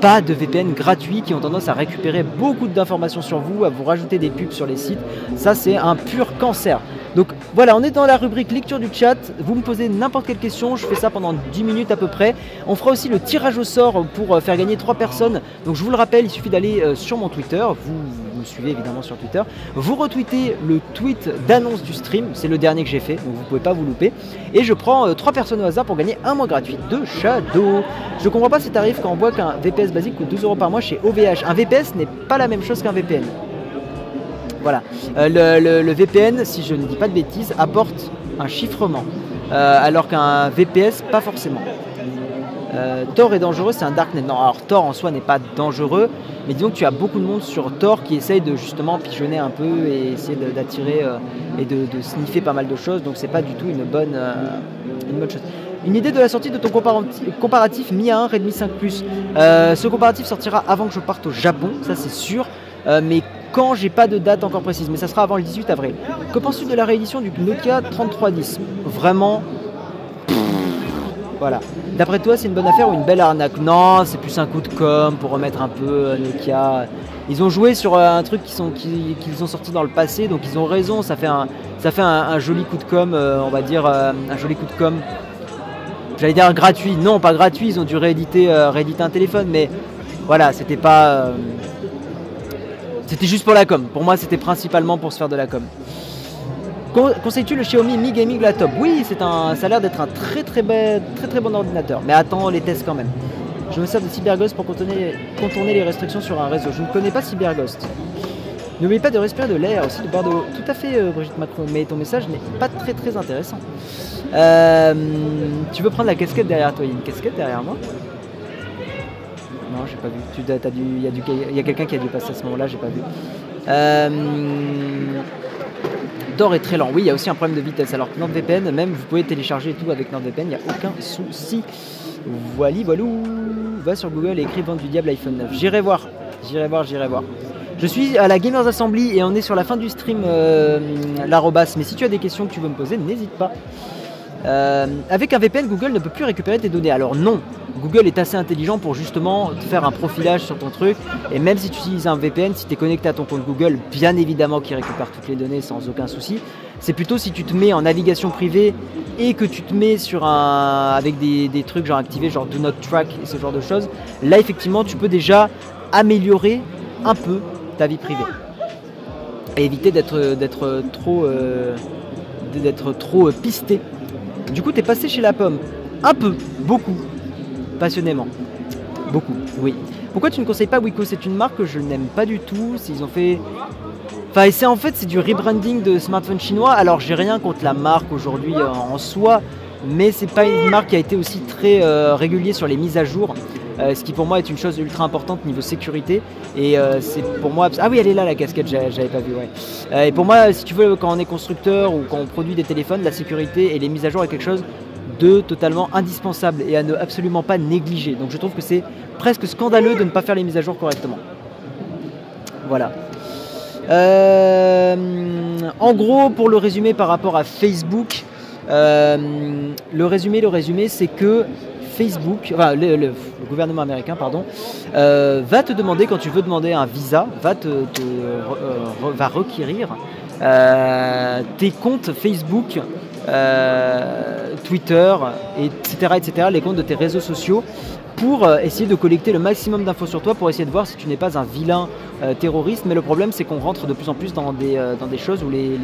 pas de VPN gratuits qui ont tendance à récupérer beaucoup d'informations sur vous, à vous rajouter des pubs sur les sites. Ça, c'est un pur cancer. Donc voilà, on est dans la rubrique lecture du chat. Vous me posez n'importe quelle question, je fais ça pendant 10 minutes à peu près. On fera aussi le tirage au sort pour euh, faire gagner 3 personnes. Donc je vous le rappelle, il suffit d'aller euh, sur mon Twitter. Vous, me suivez évidemment sur Twitter. Vous retweetez le tweet d'annonce du stream. C'est le dernier que j'ai fait, donc vous pouvez pas vous louper. Et je prends 3 euh, personnes au hasard pour gagner un mois gratuit de Shadow. Je comprends pas ces tarifs quand on voit qu'un VPS basique coûte 12 euros par mois chez OVH. Un VPS n'est pas la même chose qu'un VPN. Voilà. Euh, le, VPN, si je ne dis pas de bêtises, apporte un chiffrement, euh, alors qu'un VPS, pas forcément. Euh, Tor est dangereux, c'est un darknet. Non, alors Tor en soi n'est pas dangereux, mais disons que tu as beaucoup de monde sur Tor qui essaye de justement pigeonner un peu et essayer d'attirer et de, sniffer pas mal de choses, donc c'est pas du tout une bonne, une bonne chose. Une idée de la sortie de ton comparatif, Mi A1 Redmi 5 Plus. ce comparatif sortira avant que je parte au Japon, ça c'est sûr. mais quand j'ai pas de date encore précise, mais ça sera avant le 18 avril. Que penses-tu de la réédition du Nokia 3310 Vraiment. Voilà. D'après toi, c'est une bonne affaire ou une belle arnaque? Non, c'est plus un coup de com pour remettre un peu euh, Nokia. Ils ont joué sur euh, un truc qu'ils ont sorti dans le passé, donc ils ont raison. Ça fait un, joli coup de com, euh, on va dire un joli coup de com. J'allais dire gratuit. Non, pas gratuit. Ils ont dû rééditer, rééditer un téléphone, mais voilà, c'était pas. C'était juste pour la com. Pour moi, c'était principalement pour se faire de la com. Conseilles-tu le Xiaomi Mi Gaming Laptop? Oui, c'est un, ça a l'air d'être un très très, très bon ordinateur. Mais attends les tests quand même. Je me sers de CyberGhost pour contourner, les restrictions sur un réseau. Je ne connais pas CyberGhost. N'oublie pas de respirer de l'air aussi de Bordeaux. Tout à fait, euh, Brigitte Macron, mais ton message n'est pas très très intéressant. Euh, tu veux prendre la casquette derrière toi Il y a une casquette derrière moi? Non, j'ai pas vu. Il y a, quelqu'un qui a dû passer à ce moment-là, j'ai pas vu. Euh, Dor est très lent. Oui, il y a aussi un problème de vitesse. Alors NordVPN, même vous pouvez télécharger tout avec NordVPN, il n'y a aucun souci. Voilà, voilou. Va sur Google et écris Vente du Diable iPhone 9. J'irai voir. J'irai voir, j'irai voir. Je suis à la Gamers Assembly et on est sur la fin du stream, euh. Mais si tu as des questions que tu veux me poser, n'hésite pas. Euh, avec un VPN, Google ne peut plus récupérer tes données. Alors non, Google est assez intelligent pour justement faire un profilage sur ton truc. Et même si tu utilises un VPN, si tu es connecté à ton compte Google, bien évidemment qu'il récupère toutes les données sans aucun souci. C'est plutôt si tu te mets en navigation privée et que tu te mets sur un avec des, trucs genre activés, genre Do Not Track et ce genre de choses. Là, effectivement, tu peux déjà améliorer un peu ta vie privée et éviter d'être d'être trop euh, d'être trop pisté du coup, tu es passé chez la pomme. Un peu, beaucoup, passionnément. Beaucoup, oui. Pourquoi tu ne conseilles pas Wiko C'est une marque que je n'aime pas du tout. S'ils ont fait. Enfin, c'est en fait c'est du rebranding de smartphone chinois. Alors j'ai rien contre la marque aujourd'hui euh, en soi, mais c'est pas une marque qui a été aussi très euh, régulier sur les mises à jour. Euh, ce qui pour moi est une chose ultra importante niveau sécurité. Et c'est pour moi. Ah oui, elle est là la casquette, j'avais pas vu. Ouais. et pour moi, si tu veux, quand on est constructeur ou quand on produit des téléphones, la sécurité et les mises à jour est quelque chose de totalement indispensable et à ne absolument pas négliger. Donc je trouve que c'est presque scandaleux de ne pas faire les mises à jour correctement. Voilà. Euh, en gros, pour le résumé par rapport à Facebook, euh, le résumé, le résumé, c'est que Facebook, enfin, le, gouvernement américain, pardon, euh, va te demander quand tu veux demander un visa, va te, va requérir tes comptes Facebook, Twitter, etc., etc., les comptes de tes réseaux sociaux pour euh, essayer de collecter le maximum d'infos sur toi, pour essayer de voir si tu n'es pas un vilain euh, terroriste. Mais le problème, c'est qu'on rentre de plus en plus dans des, euh, choses où les,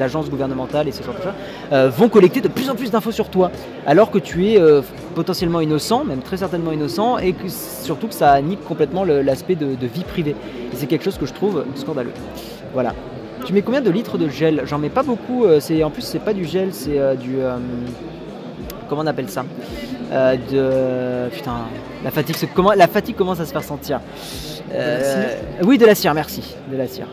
agences gouvernementales et ce genre de choses vont collecter de plus en plus d'infos sur toi, alors que tu es potentiellement innocent, même très certainement innocent, et surtout que ça nique complètement l'aspect de, vie privée. Et c'est quelque chose que je trouve scandaleux. Voilà. Tu mets combien de litres de gel? J'en mets pas beaucoup. en plus, c'est pas du gel, c'est du comment on appelle ça euh, de putain la fatigue comment la fatigue commence à se faire sentir euh, oui de la cire merci de la cire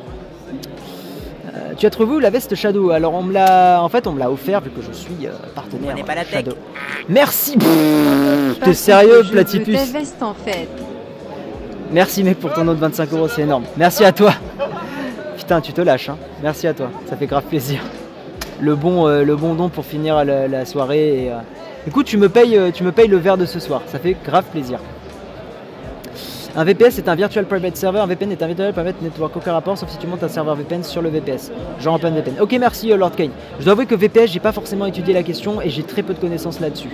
euh, tu as trouvé où la veste Shadow? Alors on me l'a, en fait on me l'a offert vu que je suis partenaire pas la Shadow. Merci. T'es sérieux Platypus veste en fait. Merci mec pour ton autre 25 euros, c'est énorme. Merci à toi. Putain, tu te lâches. Hein. Merci à toi, ça fait grave plaisir. Le bon, le bon don pour finir la, soirée et, Écoute, tu me payes, euh, tu me payes le verre de ce soir, ça fait grave plaisir. Un VPS est un Virtual Private Server, un VPN est un Virtual Private Network, aucun rapport sauf si tu montes un serveur VPN sur le VPS. Genre Open VPN. Ok, merci euh, Lord Kane. Je dois avouer que VPS, j'ai pas forcément étudié la question et j'ai très peu de connaissances là-dessus.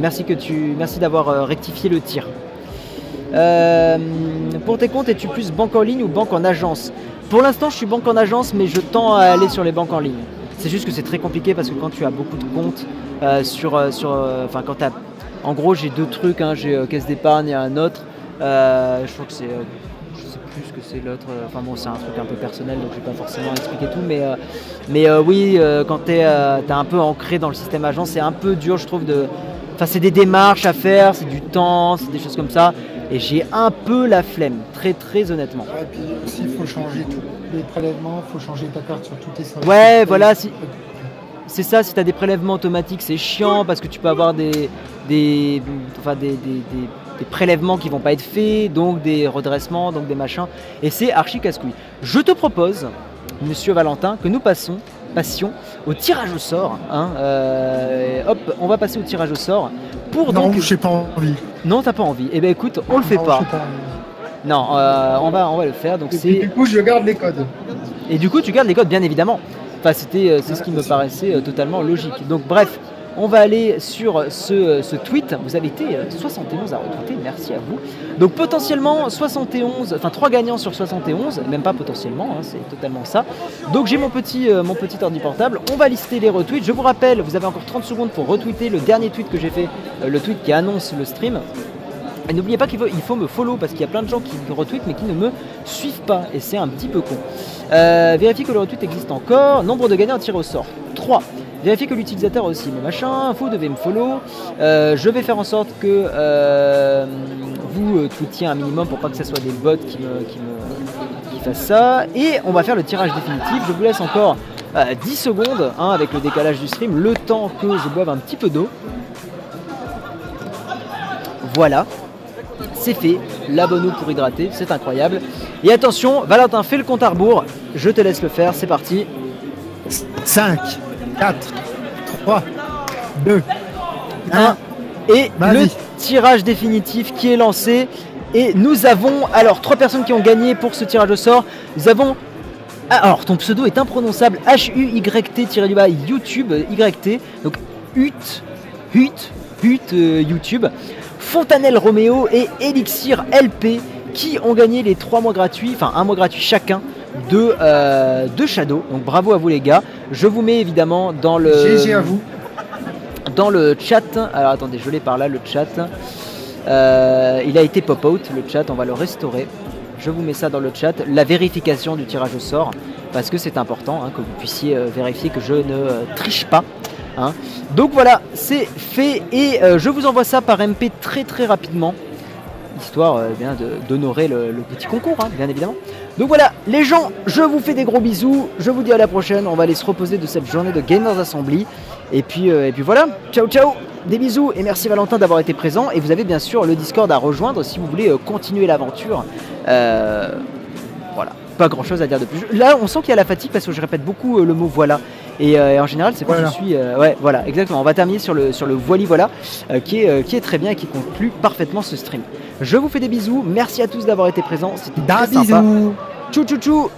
Merci que tu, merci d'avoir euh, rectifié le tir. pour tes comptes, es-tu plus banque en ligne ou banque en agence? Pour l'instant, je suis banque en agence, mais je tends à aller sur les banques en ligne. C'est juste que c'est très compliqué parce que quand tu as beaucoup de comptes euh, sur, euh, sur, euh, quand en gros j'ai deux trucs, hein, j'ai caisse d'épargne et un autre. je crois que c'est plus que c'est l'autre. Enfin bon, c'est un truc un peu personnel, donc je vais pas forcément expliquer tout. Mais, mais oui, quand tu es, un peu ancré dans le système agent, c'est un peu dur, je trouve, de. Enfin, c'est des démarches à faire, c'est du temps, c'est des choses comme ça. Et j'ai un peu la flemme, très très honnêtement. et puis aussi, il faut changer tous les prélèvements, il faut changer ta carte sur toutes tes services. Ouais, voilà. Si... C'est ça, si tu as des prélèvements automatiques, c'est chiant parce que tu peux avoir des, des, enfin des, des, prélèvements qui vont pas être faits, donc des redressements, donc des machins. Et c'est archi casse-couille. Je te propose, monsieur Valentin, que nous passons, passions au tirage au sort. Hein, euh, hop, on va passer au tirage au sort. Pour non, donc... j'ai pas envie. Non, t'as pas envie. Eh bien écoute, on le fait pas. Non, euh, on, va, on va le faire. Donc c'est. Du coup, je garde les codes. Et du coup, tu gardes les codes, bien évidemment. Enfin, c'était, euh, c'est ce qui me paraissait euh, totalement logique. Donc, bref, on va aller sur ce, tweet. Vous avez été 71 à retweeter, merci à vous. Donc potentiellement 71, enfin 3 gagnants sur 71, même pas potentiellement, hein, c'est totalement ça. Donc j'ai mon petit, mon petit ordi portable, on va lister les retweets. Je vous rappelle, vous avez encore 30 secondes pour retweeter le dernier tweet que j'ai fait, le tweet qui annonce le stream. Et n'oubliez pas qu'il faut, me follow parce qu'il y a plein de gens qui retweetent mais qui ne me suivent pas et c'est un petit peu con. Euh, vérifiez que le retweet existe encore. Nombre de gagnants tirés au sort 3. Vérifiez que l'utilisateur aussi mes machins. Vous devez me follow. Euh, je vais faire en sorte que euh, vous tweetiez un minimum pour pas que ce soit des bots qui me, qui me qui fassent ça. Et on va faire le tirage définitif. Je vous laisse encore 10 secondes hein, avec le décalage du stream, le temps que je boive un petit peu d'eau. Voilà c'est fait. La bonne eau pour hydrater, c'est incroyable. Et attention, Valentin fait le compte à rebours. Je te laisse le faire, c'est parti. 5, 4, 3, 2, 1. Et le tirage définitif qui est lancé. Et nous avons alors trois personnes qui ont gagné pour ce tirage au sort. Nous avons ah, alors ton pseudo est imprononçable H-U-Y-T-du-bas YouTube YT donc HUT HUT HUT euh, YouTube Fontanelle Roméo et Elixir LP qui ont gagné les 3 mois gratuits, enfin un mois gratuit chacun de, euh, de Shadow. Donc bravo à vous les gars. Je vous mets évidemment dans le. GG à vous. Dans le chat. Alors attendez, je l'ai par là le chat. Euh, il a été pop-out le chat, on va le restaurer. Je vous mets ça dans le chat. La vérification du tirage au sort, parce que c'est important hein, que vous puissiez euh, vérifier que je ne triche pas. Hein. Donc voilà, c'est fait et je vous envoie ça par MP très très rapidement, histoire d'honorer le, petit concours, hein, bien évidemment. Donc voilà, les gens, je vous fais des gros bisous. Je vous dis à la prochaine. On va aller se reposer de cette journée de Gamers Assembly. Et puis, euh, et puis voilà, ciao ciao des bisous et merci Valentin d'avoir été présent. Et vous avez bien sûr le Discord à rejoindre si vous voulez euh, continuer l'aventure. Euh, voilà, pas grand chose à dire de plus. Là, on sent qu'il y a la fatigue parce que je répète beaucoup le mot voilà. Et, en général, c'est quand je suis. ouais, voilà, exactement. On va terminer sur le, sur le voili voilà qui, est, qui est très bien et qui conclut parfaitement ce stream. Je vous fais des bisous. Merci à tous d'avoir été présents. C'était très bisous. Tchou tchou tchou